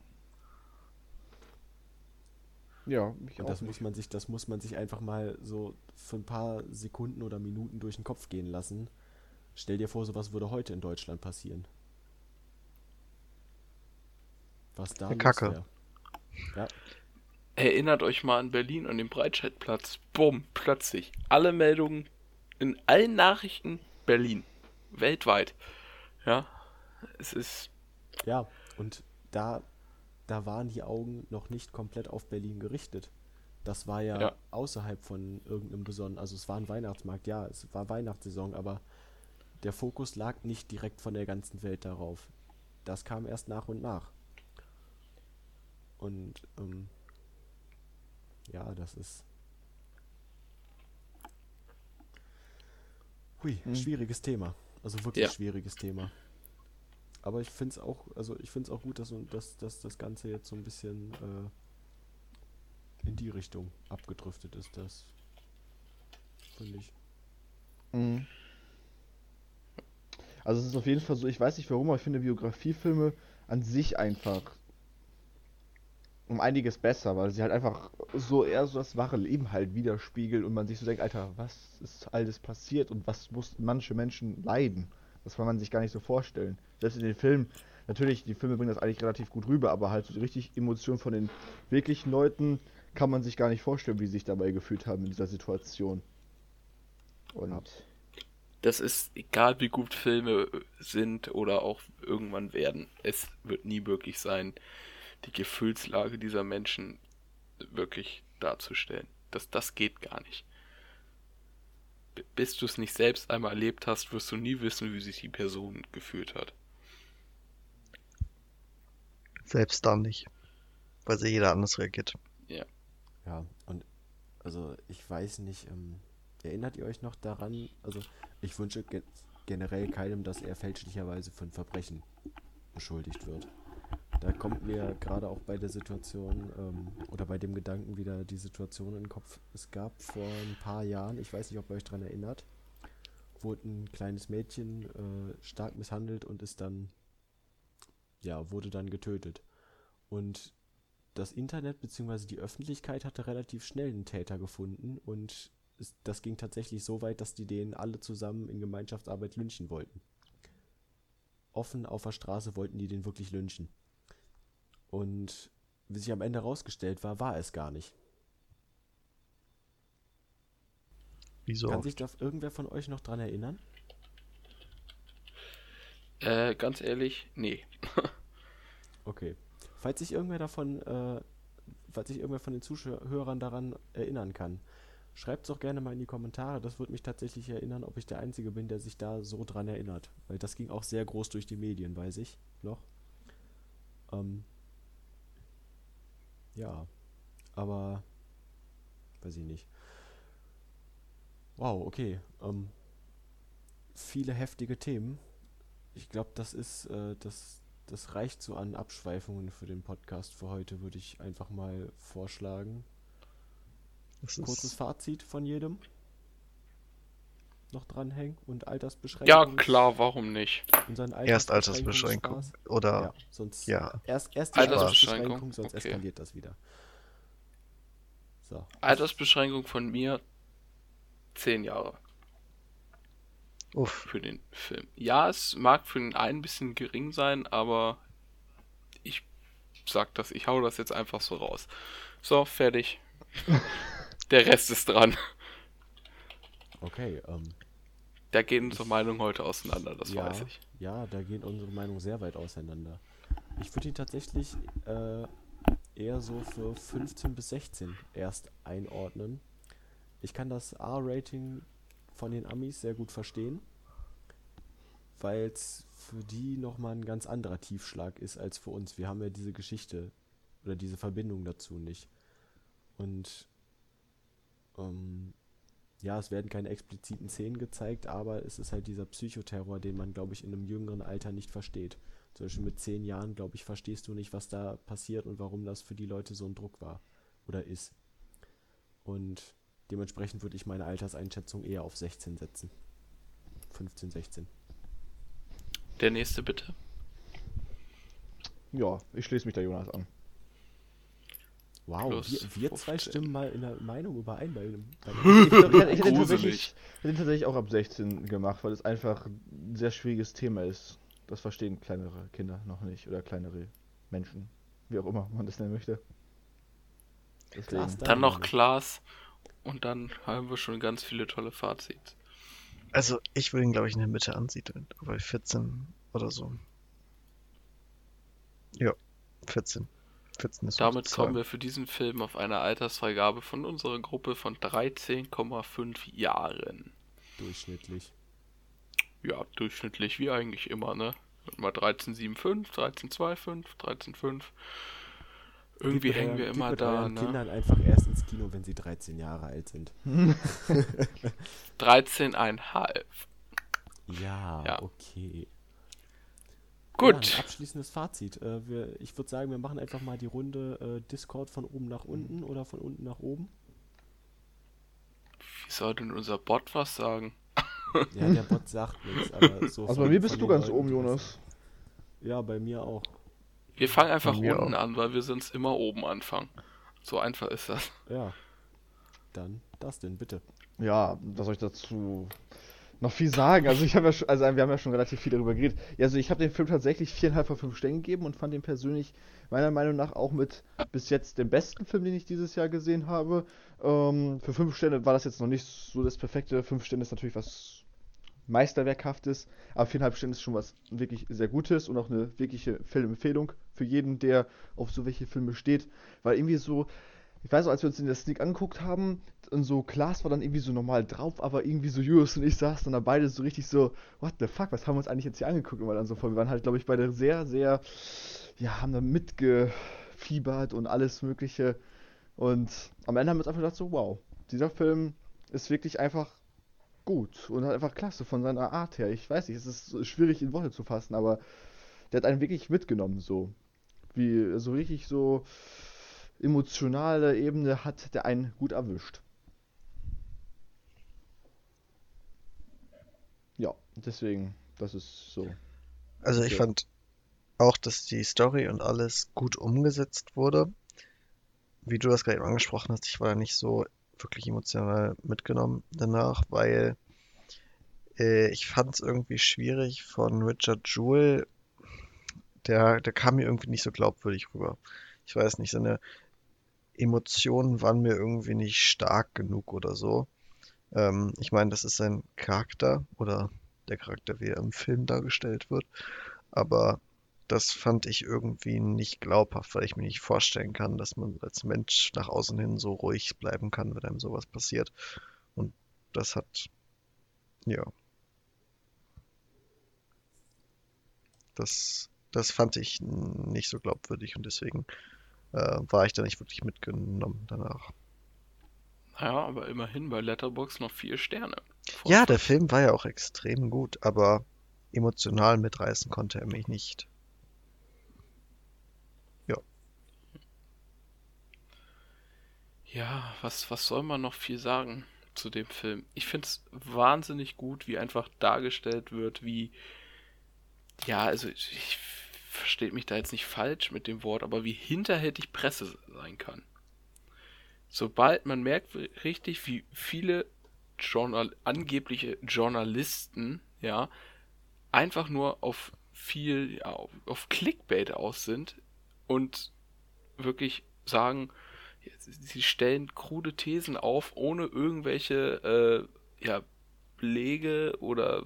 Ja, ich Und auch das nicht. muss man sich, das muss man sich einfach mal so für ein paar Sekunden oder Minuten durch den Kopf gehen lassen. Stell dir vor, sowas würde heute in Deutschland passieren. Was da los Kacke. wär. Ja, Erinnert euch mal an Berlin, an den Breitscheidplatz. Bumm, plötzlich. Alle Meldungen in allen Nachrichten Berlin. Weltweit. Ja, es ist. ja, und da, da waren die Augen noch nicht komplett auf Berlin gerichtet. Das war ja, Ja. außerhalb von irgendeinem besonderen, also es war ein Weihnachtsmarkt, ja, es war Weihnachtssaison, aber der Fokus lag nicht direkt von der ganzen Welt darauf. Das kam erst nach und nach. Und ähm, ja, das ist. Hui, Hm. schwieriges Thema. Also wirklich Ja. schwieriges Thema. Aber ich finde es auch, also ich finde es auch gut, dass, dass, dass das Ganze jetzt so ein bisschen äh, in die Richtung abgedriftet ist. Das finde ich. Mhm. Also es ist auf jeden Fall so, ich weiß nicht warum, aber ich finde Biografiefilme an sich einfach um einiges besser, weil sie halt einfach so eher so das wahre Leben halt widerspiegeln und man sich so denkt, Alter, was ist alles passiert und was mussten manche Menschen leiden? Das kann man sich gar nicht so vorstellen. Selbst in den Filmen, natürlich, die Filme bringen das eigentlich relativ gut rüber, aber halt so richtig Emotionen von den wirklichen Leuten kann man sich gar nicht vorstellen, wie sie sich dabei gefühlt haben in dieser Situation. Und Das ist egal, wie gut Filme sind oder auch irgendwann werden. Es wird nie möglich sein, die Gefühlslage dieser Menschen wirklich darzustellen. Das, das geht gar nicht. Bis du es nicht selbst einmal erlebt hast, wirst du nie wissen, wie sich die Person gefühlt hat. Selbst dann nicht. Weil sie jeder anders reagiert. Ja, und also ich weiß nicht, ähm, erinnert ihr euch noch daran? Also ich wünsche ge generell keinem, dass er fälschlicherweise ein Verbrechen beschuldigt wird. Da kommt mir gerade auch bei der Situation ähm, oder bei dem Gedanken wieder die Situation in den Kopf. Es gab vor ein paar Jahren, ich weiß nicht, ob ihr euch daran erinnert, wurde ein kleines Mädchen äh, stark misshandelt und ist dann, ja, wurde dann getötet. Und das Internet bzw. die Öffentlichkeit hatte relativ schnell einen Täter gefunden und es, das ging tatsächlich so weit, dass die den alle zusammen in Gemeinschaftsarbeit lynchen wollten. Offen auf der Straße wollten die den wirklich lynchen. Und wie sich am Ende herausgestellt war, war es gar nicht. Wieso? Kann sich da irgendwer von euch noch dran erinnern? Äh, ganz ehrlich, nee. Okay. Falls sich irgendwer davon, äh, falls sich irgendwer von den Zuhörern daran erinnern kann, schreibt es doch gerne mal in die Kommentare. Das würde mich tatsächlich erinnern, ob ich der Einzige bin, der sich da so dran erinnert. Weil das ging auch sehr groß durch die Medien, weiß ich noch. Ähm, ja, aber weiß ich nicht. Wow, okay. Ähm, viele heftige Themen. Ich glaube, das ist, äh, das, das reicht so an Abschweifungen für den Podcast für heute, würde ich einfach mal vorschlagen. Das Kurzes Fazit von jedem. Noch dranhängen und Ja, Altersbeschränkungen. klar, warum nicht? Unseren erst Altersbeschränkung. Oder Ja, sonst ja. erst, erst die Altersbeschränkung, Altersbeschränkung, sonst okay. eskaliert das wieder. So. Altersbeschränkung von mir 10 Jahre uff. für den Film. Ja, es mag für den einen ein bisschen gering sein, aber ich sag das, ich hau das jetzt einfach so raus. So, fertig. Der Rest ist dran. Okay, ähm, Da gehen unsere Meinungen heute auseinander, das ja, weiß ich. Ja, da gehen unsere Meinungen sehr weit auseinander. Ich würde ihn tatsächlich äh, eher so für 15 bis 16 erst einordnen. Ich kann das R-Rating von den Amis sehr gut verstehen, weil es für die nochmal ein ganz anderer Tiefschlag ist als für uns. Wir haben ja diese Geschichte oder diese Verbindung dazu nicht. Und ähm, ja, es werden keine expliziten Szenen gezeigt, aber es ist halt dieser Psychoterror, den man, glaube ich, in einem jüngeren Alter nicht versteht. Zum Beispiel mit zehn Jahren, glaube ich, verstehst du nicht, was da passiert und warum das für die Leute so ein Druck war. oder ist. Und dementsprechend würde ich meine Alterseinschätzung eher auf 16 setzen. 15, 16. Der nächste bitte. Ja, ich schließe mich der Jonas an. Wow, Plus wir, wir zwei 15. stimmen mal in der Meinung überein bei, bei Ich, glaub, ich, hätte- ich, hätte Gruselig. tatsächlich, hätte tatsächlich auch ab 16 gemacht, weil es einfach ein sehr schwieriges Thema ist. Das verstehen kleinere Kinder noch nicht oder kleinere Menschen, wie auch immer man das nennen möchte. Deswegen. Klaas, Dann noch. Klaas und dann haben wir schon ganz viele tolle Fazits. Also ich würde ihn, glaube ich, in der Mitte ansiedeln, bei 14 oder so. Ja, 14. 14 ist Damit kommen wir für diesen Film auf eine Altersfreigabe von unserer Gruppe von 13,5 Jahren. durchschnittlich. Ja, durchschnittlich wie eigentlich immer, ne? Mal 13,75, 13,25, 13,5. Irgendwie mit hängen wir immer da, ne? Kindern einfach erst ins Kino, wenn sie 13 Jahre alt sind. 13,5. Ja, Ja. okay. Gut. Ja, ein abschließendes Fazit. Äh, wir, ich würde sagen, wir machen einfach mal die Runde äh, Discord von oben nach unten oder von unten nach oben. Wie soll denn unser Bot was sagen? Ja, der Bot sagt nichts, aber so. Also von- bei mir bist du ganz Leuten, oben, Jonas. Ja, bei mir auch. Wir fangen einfach unten auch. an, weil wir sonst immer oben anfangen. So einfach ist das. Ja. Dann das denn, bitte. Ja, was soll ich dazu noch viel sagen? Also ich habe ja schon, also wir haben ja schon relativ viel darüber geredet. Also ich habe dem Film tatsächlich viereinhalb von fünf Sternen gegeben und fand ihn persönlich meiner Meinung nach auch mit bis jetzt dem besten Film, den ich dieses Jahr gesehen habe. Ähm, für fünf Sterne war das jetzt noch nicht so das perfekte. Fünf Sterne ist natürlich was Meisterwerkhaftes, aber viereinhalb Sterne ist schon was wirklich sehr Gutes und auch eine wirkliche Filmempfehlung für jeden, der auf so welche Filme steht, weil irgendwie so ich weiß noch, als wir uns der Sneak angeguckt haben, und so Klaas war dann irgendwie so normal drauf, aber irgendwie so Julius und ich saßen dann da beide so richtig so, what the fuck, was haben wir uns eigentlich jetzt hier angeguckt? Und wir dann so voll, wir waren halt, glaube ich, beide sehr, sehr, ja, haben da mitgefiebert und alles Mögliche. Und am Ende haben wir uns einfach gedacht, so, wow, dieser Film ist wirklich einfach gut und hat einfach klasse von seiner Art her. Ich weiß nicht, es ist schwierig in Worte zu fassen, aber der hat einen wirklich mitgenommen, so. Wie, so richtig so emotionale Ebene hat der einen gut erwischt. Ja, deswegen, das ist so. Also ich Okay. fand auch, dass die Story und alles gut umgesetzt wurde. Wie du das gerade eben angesprochen hast, ich war da nicht so wirklich emotional mitgenommen danach, weil äh, ich fand es irgendwie schwierig von Richard Jewell. Der, der kam mir irgendwie nicht so glaubwürdig rüber. Ich weiß nicht, seine Emotionen waren mir irgendwie nicht stark genug oder so. Ähm, ich meine, das ist sein Charakter oder der Charakter, wie er im Film dargestellt wird. Aber das fand ich irgendwie nicht glaubhaft, weil ich mir nicht vorstellen kann, dass man als Mensch nach außen hin so ruhig bleiben kann, wenn einem sowas passiert. Und das hat, ja. Das, das fand ich nicht so glaubwürdig und deswegen äh, war ich da nicht wirklich mitgenommen danach. Naja, aber immerhin bei Letterbox noch vier Sterne. Ja, der. Film war ja auch extrem gut, aber emotional mitreißen konnte er mich nicht. Ja, was, was soll man noch viel sagen zu dem Film? Ich finde es wahnsinnig gut, wie einfach dargestellt wird, wie. Ja, also ich, ich verstehe mich da jetzt nicht falsch mit dem Wort, aber wie hinterhältig Presse sein kann. Sobald man merkt richtig, wie viele Journal angebliche Journalisten, ja, einfach nur auf viel, ja, auf, auf Clickbait aus sind und wirklich sagen, sie stellen krude Thesen auf, ohne irgendwelche äh, ja, Belege oder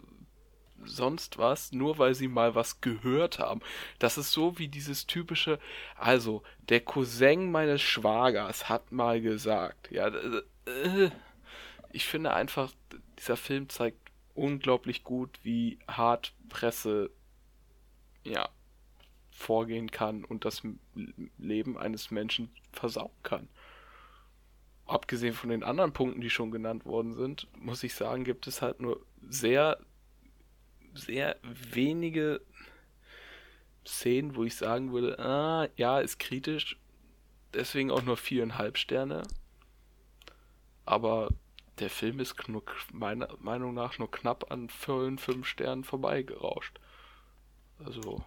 sonst was, nur weil sie mal was gehört haben. Das ist so wie dieses typische, also der Cousin meines Schwagers hat mal gesagt, ja, äh, ich finde einfach, dieser Film zeigt unglaublich gut, wie hart Presse ja vorgehen kann und das Leben eines Menschen versauen kann. Abgesehen von den anderen Punkten, die schon genannt worden sind, muss ich sagen, gibt es halt nur sehr, sehr wenige Szenen, wo ich sagen würde, ah, ja, ist kritisch. deswegen auch nur viereinhalb Sterne. Aber der Film ist nur, meiner Meinung nach nur knapp an vollen fünf Sternen vorbeigerauscht. Also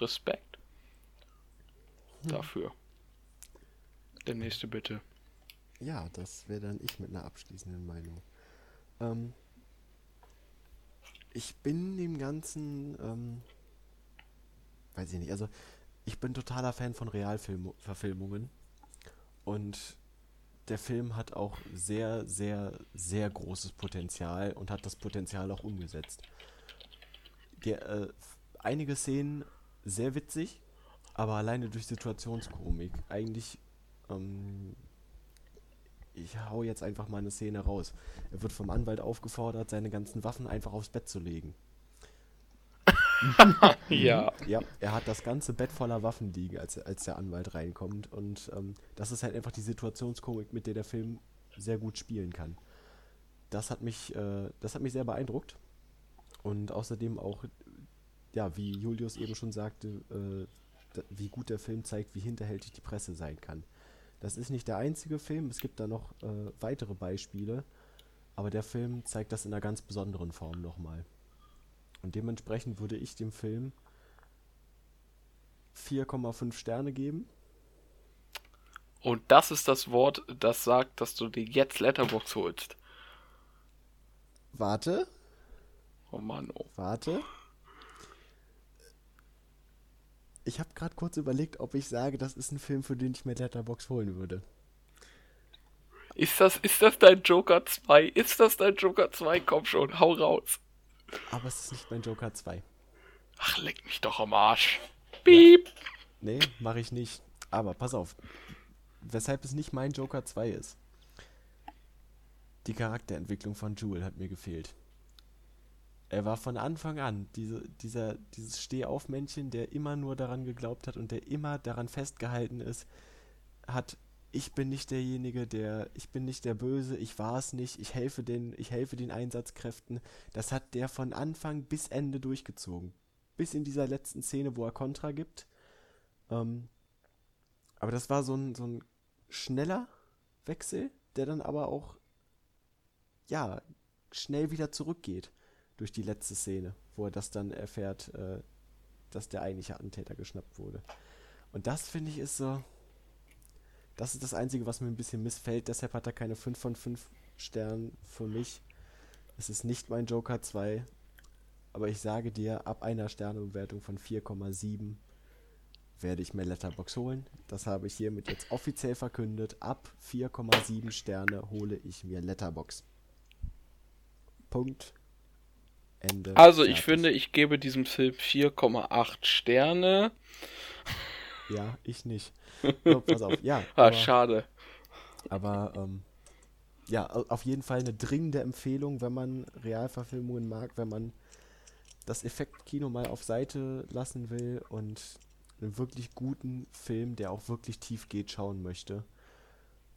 Respekt hm. dafür. Der nächste bitte. Ja, das wäre dann ich mit einer abschließenden Meinung. Ähm, ich bin dem Ganzen, ähm, weiß ich nicht, also ich bin totaler Fan von Realverfilmungen und der Film hat auch sehr, sehr, sehr großes Potenzial und hat das Potenzial auch umgesetzt. Der, äh, einige Szenen sehr witzig, aber alleine durch Situationskomik. Eigentlich, ähm, ich hau jetzt einfach mal eine Szene raus. Er wird vom Anwalt aufgefordert, seine ganzen Waffen einfach aufs Bett zu legen. ja. Ja, er hat das ganze Bett voller Waffen liegen, als, als der Anwalt reinkommt. Und ähm, das ist halt einfach die Situationskomik, mit der der Film sehr gut spielen kann. Das hat mich, äh, das hat mich sehr beeindruckt. Und außerdem auch, ja, wie Julius eben schon sagte, äh, wie gut der Film zeigt, wie hinterhältig die Presse sein kann. Das ist nicht der einzige Film, es gibt da noch äh, weitere Beispiele, aber der Film zeigt das in einer ganz besonderen Form nochmal. Und dementsprechend würde ich dem Film 4,5 Sterne geben. Und das ist das Wort, das sagt, dass du dir jetzt Letterbox holst. Warte. Oh Mann, oh. Warte. Ich habe gerade kurz überlegt, ob ich sage, das ist ein Film, für den ich mir Letterbox holen würde. Ist das, ist das dein Joker 2? Ist das dein Joker 2? Komm schon, hau raus. Aber es ist nicht mein Joker 2. Ach, leck mich doch am Arsch. Piep. Ja. Nee, mache ich nicht. Aber pass auf. Weshalb es nicht mein Joker 2 ist. Die Charakterentwicklung von Jewel hat mir gefehlt. Er war von Anfang an diese, dieser, dieses Stehaufmännchen, der immer nur daran geglaubt hat und der immer daran festgehalten ist, hat ich bin nicht derjenige, der, ich bin nicht der Böse, ich war es nicht, ich helfe den, ich helfe den Einsatzkräften. Das hat der von Anfang bis Ende durchgezogen. Bis in dieser letzten Szene, wo er Kontra gibt. Ähm, aber das war so ein, so ein schneller Wechsel, der dann aber auch, ja, schnell wieder zurückgeht durch die letzte Szene, wo er das dann erfährt, äh, dass der eigentliche Attentäter geschnappt wurde. Und das finde ich ist so, das ist das Einzige, was mir ein bisschen missfällt. Deshalb hat er keine 5 von 5 Sternen für mich. Es ist nicht mein Joker 2. Aber ich sage dir, ab einer Sternebewertung von 4,7 werde ich mir Letterbox holen. Das habe ich hiermit jetzt offiziell verkündet. Ab 4,7 Sterne hole ich mir Letterbox. Punkt. Ende. Also fertig. ich finde, ich gebe diesem Film 4,8 Sterne. Ja, ich nicht. So, pass auf, ja. ah, aber, schade. Aber ähm, ja, auf jeden Fall eine dringende Empfehlung, wenn man Realverfilmungen mag, wenn man das Effektkino mal auf Seite lassen will und einen wirklich guten Film, der auch wirklich tief geht, schauen möchte.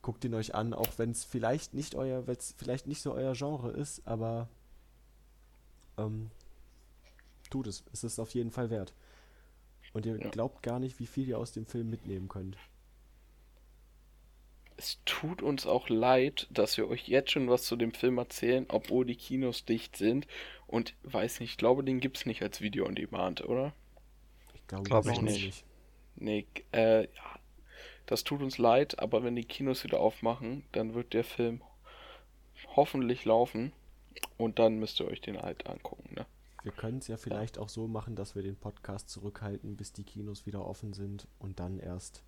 Guckt ihn euch an, auch wenn es vielleicht nicht euer, vielleicht nicht so euer Genre ist, aber ähm, tut es. Es ist auf jeden Fall wert. Und ihr ja. glaubt gar nicht, wie viel ihr aus dem Film mitnehmen könnt. Es tut uns auch leid, dass wir euch jetzt schon was zu dem Film erzählen, obwohl die Kinos dicht sind. Und weiß nicht, ich glaube, den gibt es nicht als Video on Demand, oder? Ich glaube glaub ich nicht. nicht. Nee, äh, ja. Das tut uns leid, aber wenn die Kinos wieder aufmachen, dann wird der Film hoffentlich laufen. Und dann müsst ihr euch den halt angucken, ne? Wir können es ja vielleicht auch so machen, dass wir den Podcast zurückhalten, bis die Kinos wieder offen sind und dann erst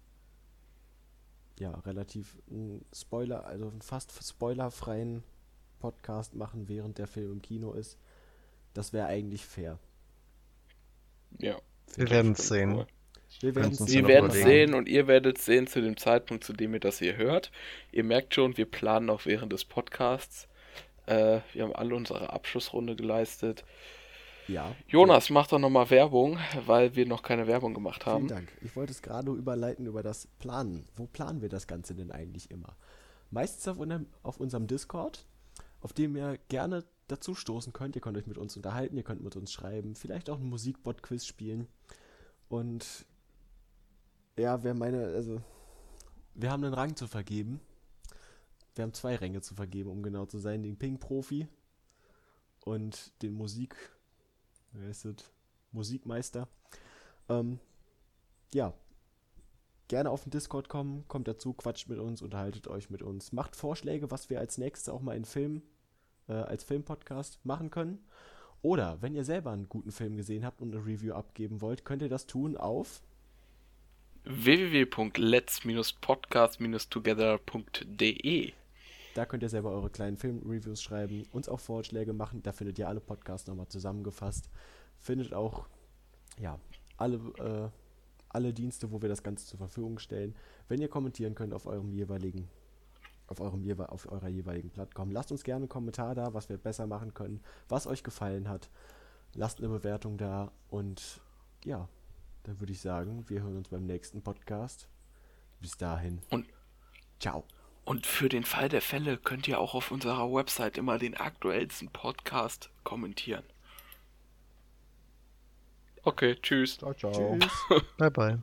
ja relativ ein Spoiler, also einen fast spoilerfreien Podcast machen, während der Film im Kino ist. Das wäre eigentlich fair. Ja. Wir werden es sehen. Cool. Wir werden es sehen und ihr werdet es sehen zu dem Zeitpunkt, zu dem ihr das hier hört. Ihr merkt schon, wir planen auch während des Podcasts. Äh, wir haben alle unsere Abschlussrunde geleistet. Ja. Jonas, ja. mach doch nochmal Werbung, weil wir noch keine Werbung gemacht haben. Vielen Dank. Ich wollte es gerade überleiten über das Planen. Wo planen wir das Ganze denn eigentlich immer? Meistens auf, unserem, auf unserem Discord, auf dem ihr gerne dazu stoßen könnt. Ihr könnt euch mit uns unterhalten, ihr könnt mit uns schreiben, vielleicht auch ein Musikbot-Quiz spielen. Und ja, wer meine, also wir haben einen Rang zu vergeben. Wir haben zwei Ränge zu vergeben, um genau zu sein. Den Ping-Profi und den Musik... Wer ist das? Musikmeister. Ähm, ja. Gerne auf den Discord kommen, kommt dazu, quatscht mit uns, unterhaltet euch mit uns. Macht Vorschläge, was wir als nächstes auch mal in Film, äh, als Filmpodcast machen können. Oder wenn ihr selber einen guten Film gesehen habt und eine Review abgeben wollt, könnt ihr das tun auf www.let's-podcast-together.de. Da könnt ihr selber eure kleinen Filmreviews schreiben, uns auch Vorschläge machen. Da findet ihr alle Podcasts nochmal zusammengefasst. Findet auch, ja, alle, äh, alle Dienste, wo wir das Ganze zur Verfügung stellen. Wenn ihr kommentieren könnt auf eurem jeweiligen, auf eurem auf eurer jeweiligen Plattform, lasst uns gerne einen Kommentar da, was wir besser machen können, was euch gefallen hat. Lasst eine Bewertung da und ja, dann würde ich sagen, wir hören uns beim nächsten Podcast. Bis dahin. Und ciao. Und für den Fall der Fälle könnt ihr auch auf unserer Website immer den aktuellsten Podcast kommentieren. Okay, tschüss. Ciao, ciao. Tschüss. Bye bye.